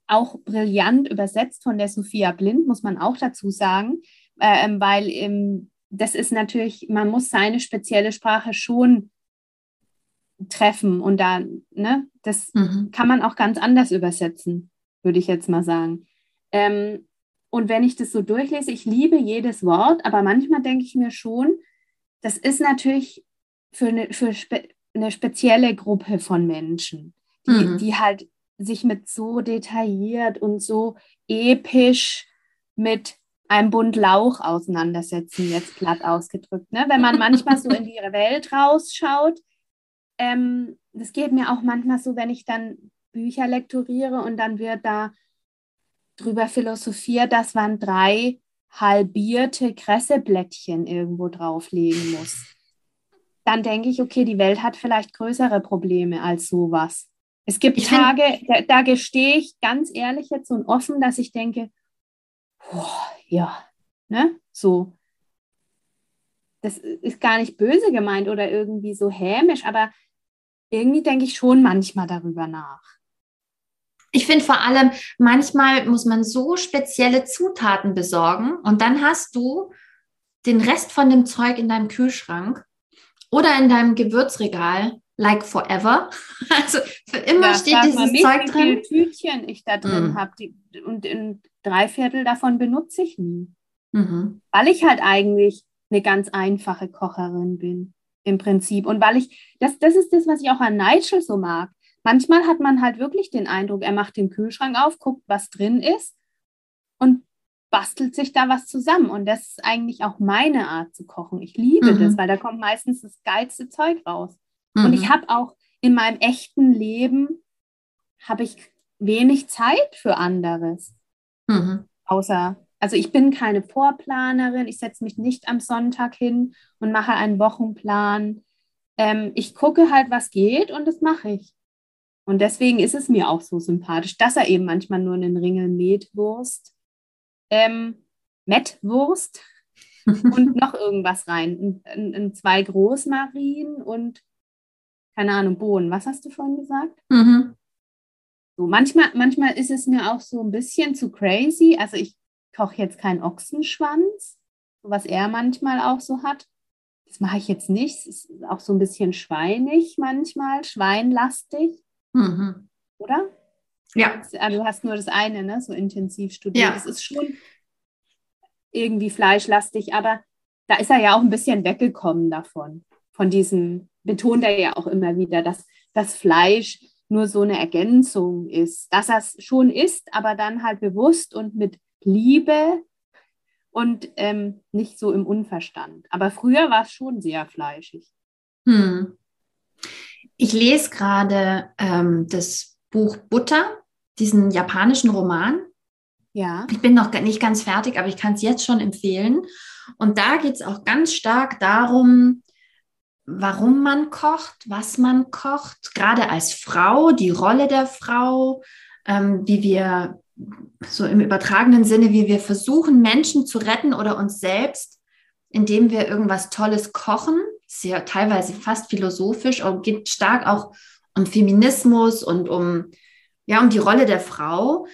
auch brillant übersetzt von der Sophia Blind, muss man auch dazu sagen, äh, weil ähm, das ist natürlich, man muss seine spezielle Sprache schon treffen und da, ne, das mhm. kann man auch ganz anders übersetzen, würde ich jetzt mal sagen. Ähm, und wenn ich das so durchlese, ich liebe jedes Wort, aber manchmal denke ich mir schon, das ist natürlich für eine, für spe eine spezielle Gruppe von Menschen, die, mhm. die halt sich mit so detailliert und so episch mit einem Bund Lauch auseinandersetzen, jetzt platt ausgedrückt. Ne? Wenn man manchmal so in die Welt rausschaut, ähm, das geht mir auch manchmal so, wenn ich dann Bücher lektoriere und dann wird da drüber philosophiert, dass man drei halbierte Kresseblättchen irgendwo drauflegen muss. Dann denke ich, okay, die Welt hat vielleicht größere Probleme als sowas. Es gibt ich Tage, da, da gestehe ich ganz ehrlich jetzt und offen, dass ich denke, oh, ja, ne, so. Das ist gar nicht böse gemeint oder irgendwie so hämisch, aber irgendwie denke ich schon manchmal darüber nach. Ich finde vor allem, manchmal muss man so spezielle Zutaten besorgen und dann hast du den Rest von dem Zeug in deinem Kühlschrank oder in deinem Gewürzregal, like forever. Also für immer ja, steht dieses nicht, Zeug drin. Wie viele Tütchen ich da drin mm. habe und in drei Viertel davon benutze ich nie. Mhm. Weil ich halt eigentlich eine ganz einfache Kocherin bin im Prinzip. Und weil ich, das, das ist das, was ich auch an Nigel so mag. Manchmal hat man halt wirklich den Eindruck, er macht den Kühlschrank auf, guckt, was drin ist und bastelt sich da was zusammen. Und das ist eigentlich auch meine Art zu kochen. Ich liebe mhm. das, weil da kommt meistens das geilste Zeug raus. Mhm. Und ich habe auch in meinem echten Leben, habe ich wenig Zeit für anderes. Mhm. Außer also ich bin keine Vorplanerin, ich setze mich nicht am Sonntag hin und mache einen Wochenplan. Ähm, ich gucke halt, was geht und das mache ich. Und deswegen ist es mir auch so sympathisch, dass er eben manchmal nur einen Ringel Metwurst, ähm, Mettwurst und noch irgendwas rein. In, in, zwei Großmarien und keine Ahnung, Bohnen. Was hast du vorhin gesagt? Mhm. So, manchmal, manchmal ist es mir auch so ein bisschen zu crazy. Also ich koche jetzt keinen Ochsenschwanz, was er manchmal auch so hat. das mache ich jetzt nicht. Es ist auch so ein bisschen schweinig manchmal, schweinlastig. Mhm. Oder? Ja. Also du hast nur das eine, ne? so intensiv studiert. Ja. Es ist schon irgendwie fleischlastig, aber da ist er ja auch ein bisschen weggekommen davon. Von diesem, betont er ja auch immer wieder, dass das Fleisch nur so eine Ergänzung ist, dass er es schon ist, aber dann halt bewusst und mit Liebe und ähm, nicht so im Unverstand. Aber früher war es schon sehr fleischig. Hm. Ich lese gerade ähm, das Buch Butter, diesen japanischen Roman. Ja. Ich bin noch nicht ganz fertig, aber ich kann es jetzt schon empfehlen. Und da geht es auch ganz stark darum, warum man kocht, was man kocht, gerade als Frau, die Rolle der Frau, ähm, wie wir so im übertragenen Sinne, wie wir versuchen, Menschen zu retten oder uns selbst, indem wir irgendwas Tolles kochen. Sehr teilweise fast philosophisch und geht stark auch um Feminismus und um, ja, um die Rolle der Frau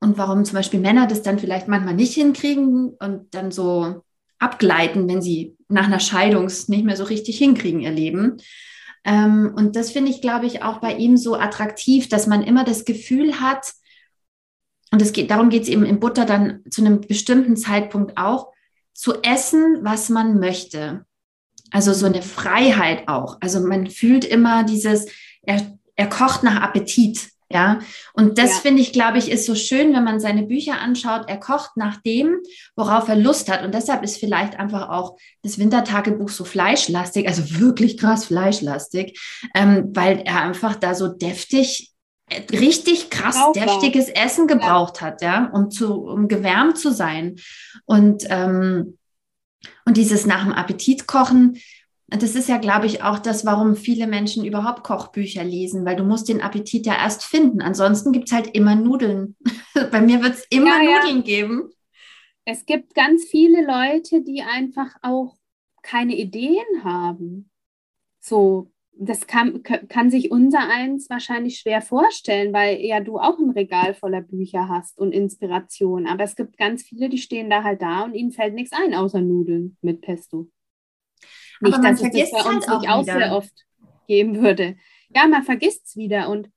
und warum zum Beispiel Männer das dann vielleicht manchmal nicht hinkriegen und dann so abgleiten, wenn sie nach einer Scheidung nicht mehr so richtig hinkriegen, ihr Leben. Ähm, und das finde ich, glaube ich, auch bei ihm so attraktiv, dass man immer das Gefühl hat, und es geht, darum geht es eben in Butter dann zu einem bestimmten Zeitpunkt auch, zu essen, was man möchte. Also so eine Freiheit auch. Also man fühlt immer dieses, er, er kocht nach Appetit. Ja, und das ja. finde ich, glaube ich, ist so schön, wenn man seine Bücher anschaut. Er kocht nach dem, worauf er Lust hat. Und deshalb ist vielleicht einfach auch das Wintertagebuch so fleischlastig, also wirklich krass fleischlastig, ähm, weil er einfach da so deftig richtig krass Brauchbar. deftiges Essen gebraucht ja. hat, ja, um zu, um gewärmt zu sein. Und, ähm, und dieses nach dem Appetit kochen, das ist ja, glaube ich, auch das, warum viele Menschen überhaupt Kochbücher lesen, weil du musst den Appetit ja erst finden. Ansonsten gibt es halt immer Nudeln. Bei mir wird es immer ja, Nudeln ja. geben. Es gibt ganz viele Leute, die einfach auch keine Ideen haben. So, das kann, kann sich unser eins wahrscheinlich schwer vorstellen, weil ja du auch ein Regal voller Bücher hast und Inspiration. Aber es gibt ganz viele, die stehen da halt da und ihnen fällt nichts ein, außer Nudeln mit Pesto. Nicht, Aber man dass vergisst es das bei uns halt nicht auch sehr oft geben würde. Ja, man vergisst es wieder. Und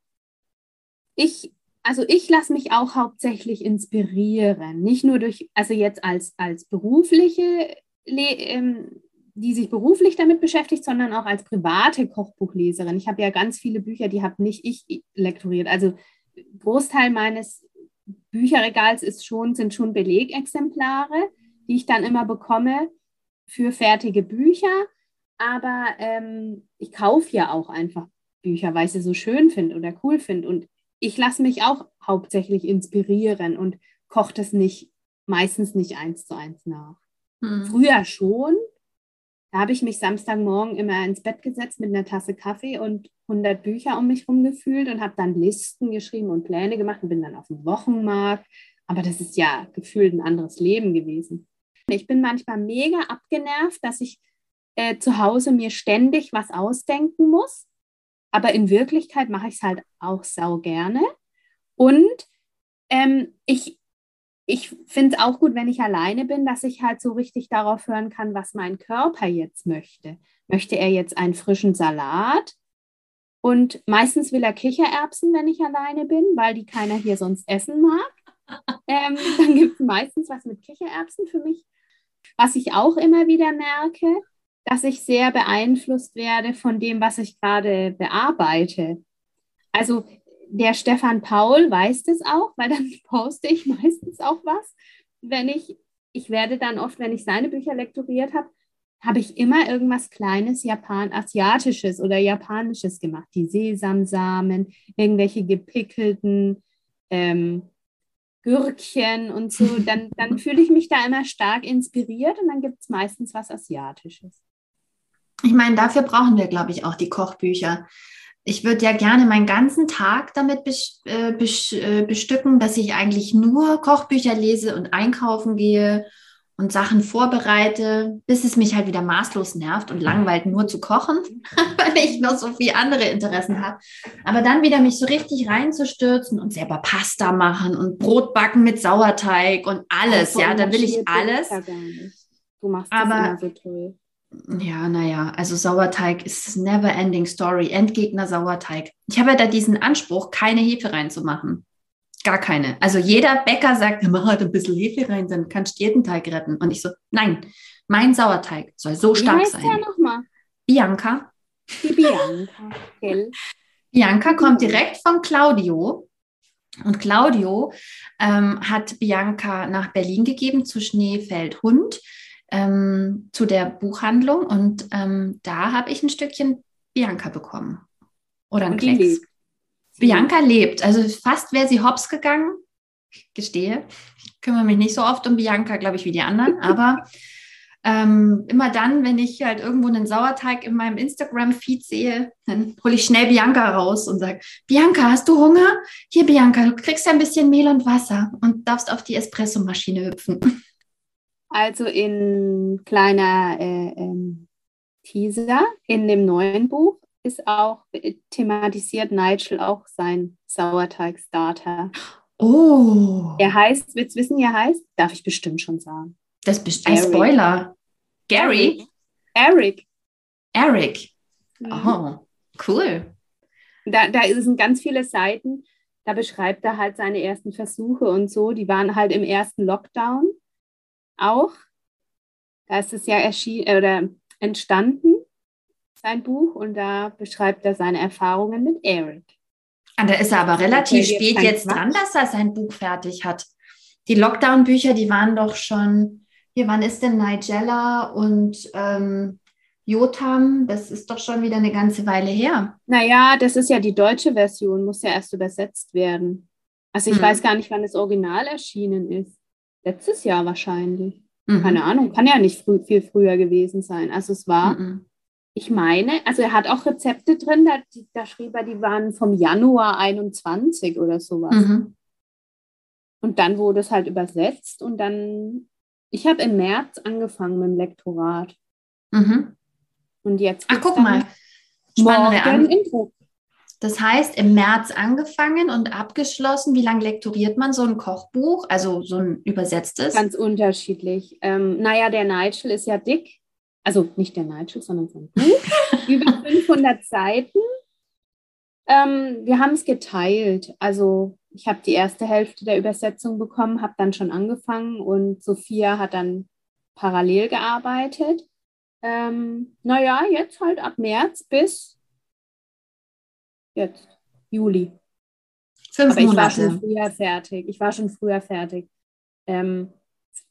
ich, also ich lasse mich auch hauptsächlich inspirieren. Nicht nur durch, also jetzt als, als berufliche ähm, die sich beruflich damit beschäftigt, sondern auch als private Kochbuchleserin. Ich habe ja ganz viele Bücher, die habe nicht ich lektoriert. Also Großteil meines Bücherregals ist schon, sind schon Belegexemplare, die ich dann immer bekomme für fertige Bücher. Aber ähm, ich kaufe ja auch einfach Bücher, weil ich sie so schön finde oder cool finde. Und ich lasse mich auch hauptsächlich inspirieren und koche das nicht, meistens nicht eins zu eins nach. Hm. Früher schon, da habe ich mich Samstagmorgen immer ins Bett gesetzt mit einer Tasse Kaffee und 100 Bücher um mich herum gefühlt und habe dann Listen geschrieben und Pläne gemacht und bin dann auf dem Wochenmarkt. Aber das ist ja gefühlt ein anderes Leben gewesen. Ich bin manchmal mega abgenervt, dass ich äh, zu Hause mir ständig was ausdenken muss. Aber in Wirklichkeit mache ich es halt auch sau gerne. Und ähm, ich ich finde es auch gut, wenn ich alleine bin, dass ich halt so richtig darauf hören kann, was mein Körper jetzt möchte. Möchte er jetzt einen frischen Salat? Und meistens will er Kichererbsen, wenn ich alleine bin, weil die keiner hier sonst essen mag. Ähm, dann gibt es meistens was mit Kichererbsen für mich. Was ich auch immer wieder merke, dass ich sehr beeinflusst werde von dem, was ich gerade bearbeite. Also der Stefan Paul weiß das auch, weil dann poste ich meistens auch was. Wenn ich, ich werde dann oft, wenn ich seine Bücher lektoriert habe, habe ich immer irgendwas Kleines, Japan, Asiatisches oder Japanisches gemacht. Die Sesamsamen, irgendwelche gepickelten ähm, Gürkchen und so. Dann, dann fühle ich mich da immer stark inspiriert und dann gibt es meistens was Asiatisches. Ich meine, dafür brauchen wir, glaube ich, auch die Kochbücher ich würde ja gerne meinen ganzen Tag damit äh, äh, bestücken, dass ich eigentlich nur Kochbücher lese und einkaufen gehe und Sachen vorbereite, bis es mich halt wieder maßlos nervt und langweilt, nur zu kochen, weil ich noch so viele andere Interessen habe. Aber dann wieder mich so richtig reinzustürzen und selber Pasta machen und Brot backen mit Sauerteig und alles, ja, dann will ich alles. Du machst das aber, immer so toll. Ja, naja, also Sauerteig ist never ending story. Endgegner Sauerteig. Ich habe ja da diesen Anspruch, keine Hefe reinzumachen. Gar keine. Also jeder Bäcker sagt, mach halt ein bisschen Hefe rein, dann kannst du jeden Teig retten. Und ich so, nein, mein Sauerteig soll so Wie stark heißt sein. Der nochmal? Bianca. Die Bianca. Gell? Bianca kommt direkt von Claudio. Und Claudio ähm, hat Bianca nach Berlin gegeben zu Schneefeld Hund ähm, zu der Buchhandlung und ähm, da habe ich ein Stückchen Bianca bekommen. Oder ein Klecks. Lebt. Bianca lebt. Also fast wäre sie hops gegangen. Ich gestehe. Ich kümmere mich nicht so oft um Bianca, glaube ich, wie die anderen, aber ähm, immer dann, wenn ich halt irgendwo einen Sauerteig in meinem Instagram-Feed sehe, dann hole ich schnell Bianca raus und sage, Bianca, hast du Hunger? Hier, Bianca, du kriegst ein bisschen Mehl und Wasser und darfst auf die Espressomaschine hüpfen. Also in kleiner äh, ähm, Teaser in dem neuen Buch ist auch äh, thematisiert Nigel auch sein Sauerteig-Starter. Oh. Er heißt, willst du wissen, wie er heißt? Darf ich bestimmt schon sagen. Das ist ein Spoiler. Gary? Eric. Eric. Mhm. Oh, cool. Da, da sind ganz viele Seiten, da beschreibt er halt seine ersten Versuche und so. Die waren halt im ersten Lockdown auch. Da ist es ja erschienen äh, oder entstanden, sein Buch, und da beschreibt er seine Erfahrungen mit Eric. Und ah, da ist er aber relativ spät jetzt Quatsch. dran, dass er sein Buch fertig hat. Die Lockdown-Bücher, die waren doch schon, hier, wann ist denn Nigella und ähm, Jotam? Das ist doch schon wieder eine ganze Weile her. Naja, das ist ja die deutsche Version, muss ja erst übersetzt werden. Also ich hm. weiß gar nicht, wann das Original erschienen ist letztes Jahr wahrscheinlich. Mhm. Keine Ahnung, kann ja nicht früh, viel früher gewesen sein. Also es war, mhm. ich meine, also er hat auch Rezepte drin, da, da, schrieb er, die waren vom Januar 21 oder sowas. Mhm. Und dann wurde es halt übersetzt und dann, ich habe im März angefangen mit dem Lektorat. Mhm. Und jetzt. Ach, guck mal. Spannende morgen Intro. Das heißt, im März angefangen und abgeschlossen. Wie lange lektoriert man so ein Kochbuch, also so ein übersetztes? Ganz unterschiedlich. Ähm, naja, der Nigel ist ja dick. Also nicht der Nigel, sondern sein Buch. Über 500 Seiten. Ähm, wir haben es geteilt. Also ich habe die erste Hälfte der Übersetzung bekommen, habe dann schon angefangen und Sophia hat dann parallel gearbeitet. Ähm, naja, jetzt halt ab März bis Jetzt, Juli. Fünf Aber ich Monate. war schon früher fertig. Ich war schon früher fertig. Ähm,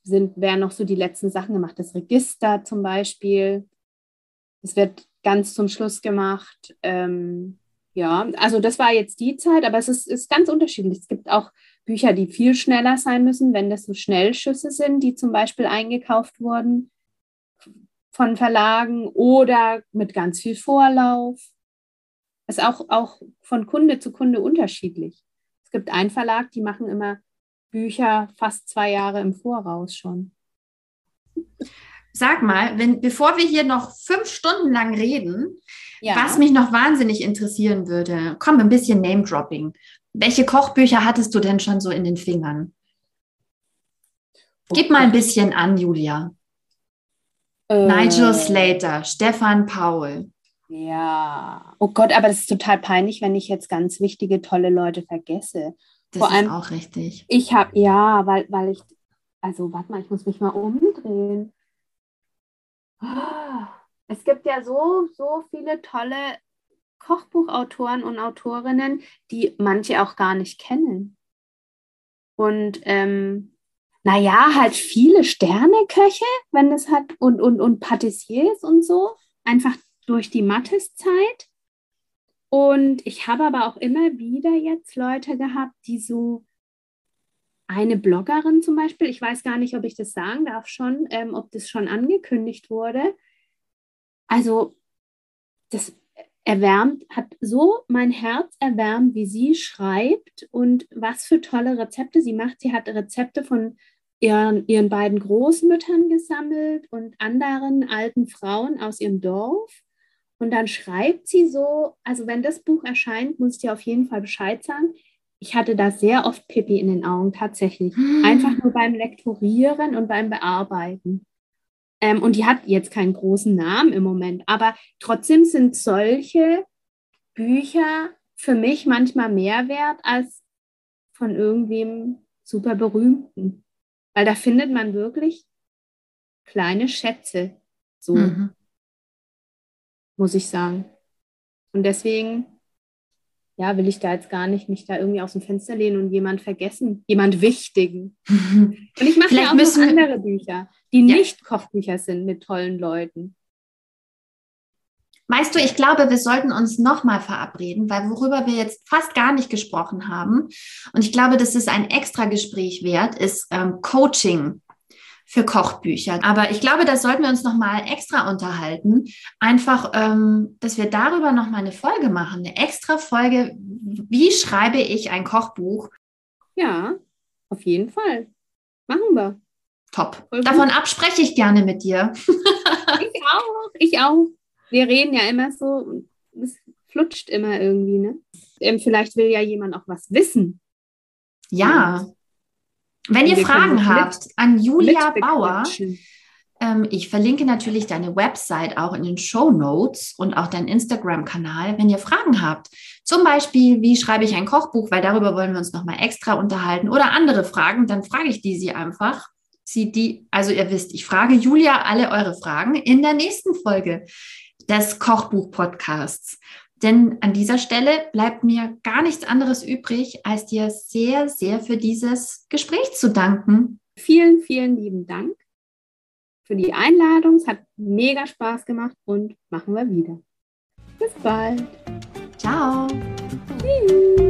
sind, werden noch so die letzten Sachen gemacht. Das Register zum Beispiel. Das wird ganz zum Schluss gemacht. Ähm, ja, also das war jetzt die Zeit, aber es ist, ist ganz unterschiedlich. Es gibt auch Bücher, die viel schneller sein müssen, wenn das so Schnellschüsse sind, die zum Beispiel eingekauft wurden von Verlagen oder mit ganz viel Vorlauf. Das ist auch, auch von Kunde zu Kunde unterschiedlich. Es gibt einen Verlag, die machen immer Bücher fast zwei Jahre im Voraus schon. Sag mal, wenn, bevor wir hier noch fünf Stunden lang reden, ja. was mich noch wahnsinnig interessieren würde, komm, ein bisschen Name-Dropping. Welche Kochbücher hattest du denn schon so in den Fingern? Gib mal ein bisschen an, Julia. Äh, Nigel Slater, Stefan Paul. Ja. Oh Gott, aber das ist total peinlich, wenn ich jetzt ganz wichtige, tolle Leute vergesse. Das Vor ist allem, auch richtig. Ich habe, ja, weil, weil ich, also warte mal, ich muss mich mal umdrehen. Es gibt ja so, so viele tolle Kochbuchautoren und Autorinnen, die manche auch gar nicht kennen. Und ähm, naja, halt viele Sterneköche, wenn es hat, und, und, und Patissiers und so. Einfach durch die Matheszeit. Und ich habe aber auch immer wieder jetzt Leute gehabt, die so eine Bloggerin zum Beispiel, ich weiß gar nicht, ob ich das sagen darf schon, ähm, ob das schon angekündigt wurde. Also das erwärmt, hat so mein Herz erwärmt, wie sie schreibt und was für tolle Rezepte sie macht. Sie hat Rezepte von ihren, ihren beiden Großmüttern gesammelt und anderen alten Frauen aus ihrem Dorf. Und dann schreibt sie so, also wenn das Buch erscheint, muss ich dir auf jeden Fall Bescheid sagen. Ich hatte da sehr oft Pippi in den Augen tatsächlich. Hm. Einfach nur beim Lektorieren und beim Bearbeiten. Ähm, und die hat jetzt keinen großen Namen im Moment, aber trotzdem sind solche Bücher für mich manchmal mehr wert als von irgendwem super berühmten. Weil da findet man wirklich kleine Schätze. So mhm. Muss ich sagen. Und deswegen, ja, will ich da jetzt gar nicht mich da irgendwie aus dem Fenster lehnen und jemand vergessen, jemand Wichtigen. und ich mache ja auch noch andere Bücher, die ja. nicht Kochbücher sind mit tollen Leuten. Weißt du, ich glaube, wir sollten uns nochmal verabreden, weil worüber wir jetzt fast gar nicht gesprochen haben, und ich glaube, dass es ein extra Gespräch wert, ist ähm, Coaching für Kochbücher. Aber ich glaube, das sollten wir uns nochmal extra unterhalten. Einfach, ähm, dass wir darüber nochmal eine Folge machen, eine extra Folge. Wie schreibe ich ein Kochbuch? Ja, auf jeden Fall. Machen wir. Top. Davon abspreche ich gerne mit dir. ich auch, ich auch wir reden ja immer so, es flutscht immer irgendwie, ne? Ähm, vielleicht will ja jemand auch was wissen. Ja. Wenn ihr Fragen habt an Julia Bauer, ähm, ich verlinke natürlich deine Website auch in den Show Notes und auch deinen Instagram-Kanal, wenn ihr Fragen habt. Zum Beispiel, wie schreibe ich ein Kochbuch, weil darüber wollen wir uns nochmal extra unterhalten oder andere Fragen, dann frage ich die sie einfach. Sie die, also ihr wisst, ich frage Julia alle eure Fragen in der nächsten Folge des Kochbuch-Podcasts. Denn an dieser Stelle bleibt mir gar nichts anderes übrig, als dir sehr, sehr für dieses Gespräch zu danken. Vielen, vielen lieben Dank für die Einladung. Es hat mega Spaß gemacht und machen wir wieder. Bis bald. Ciao. Tschüss.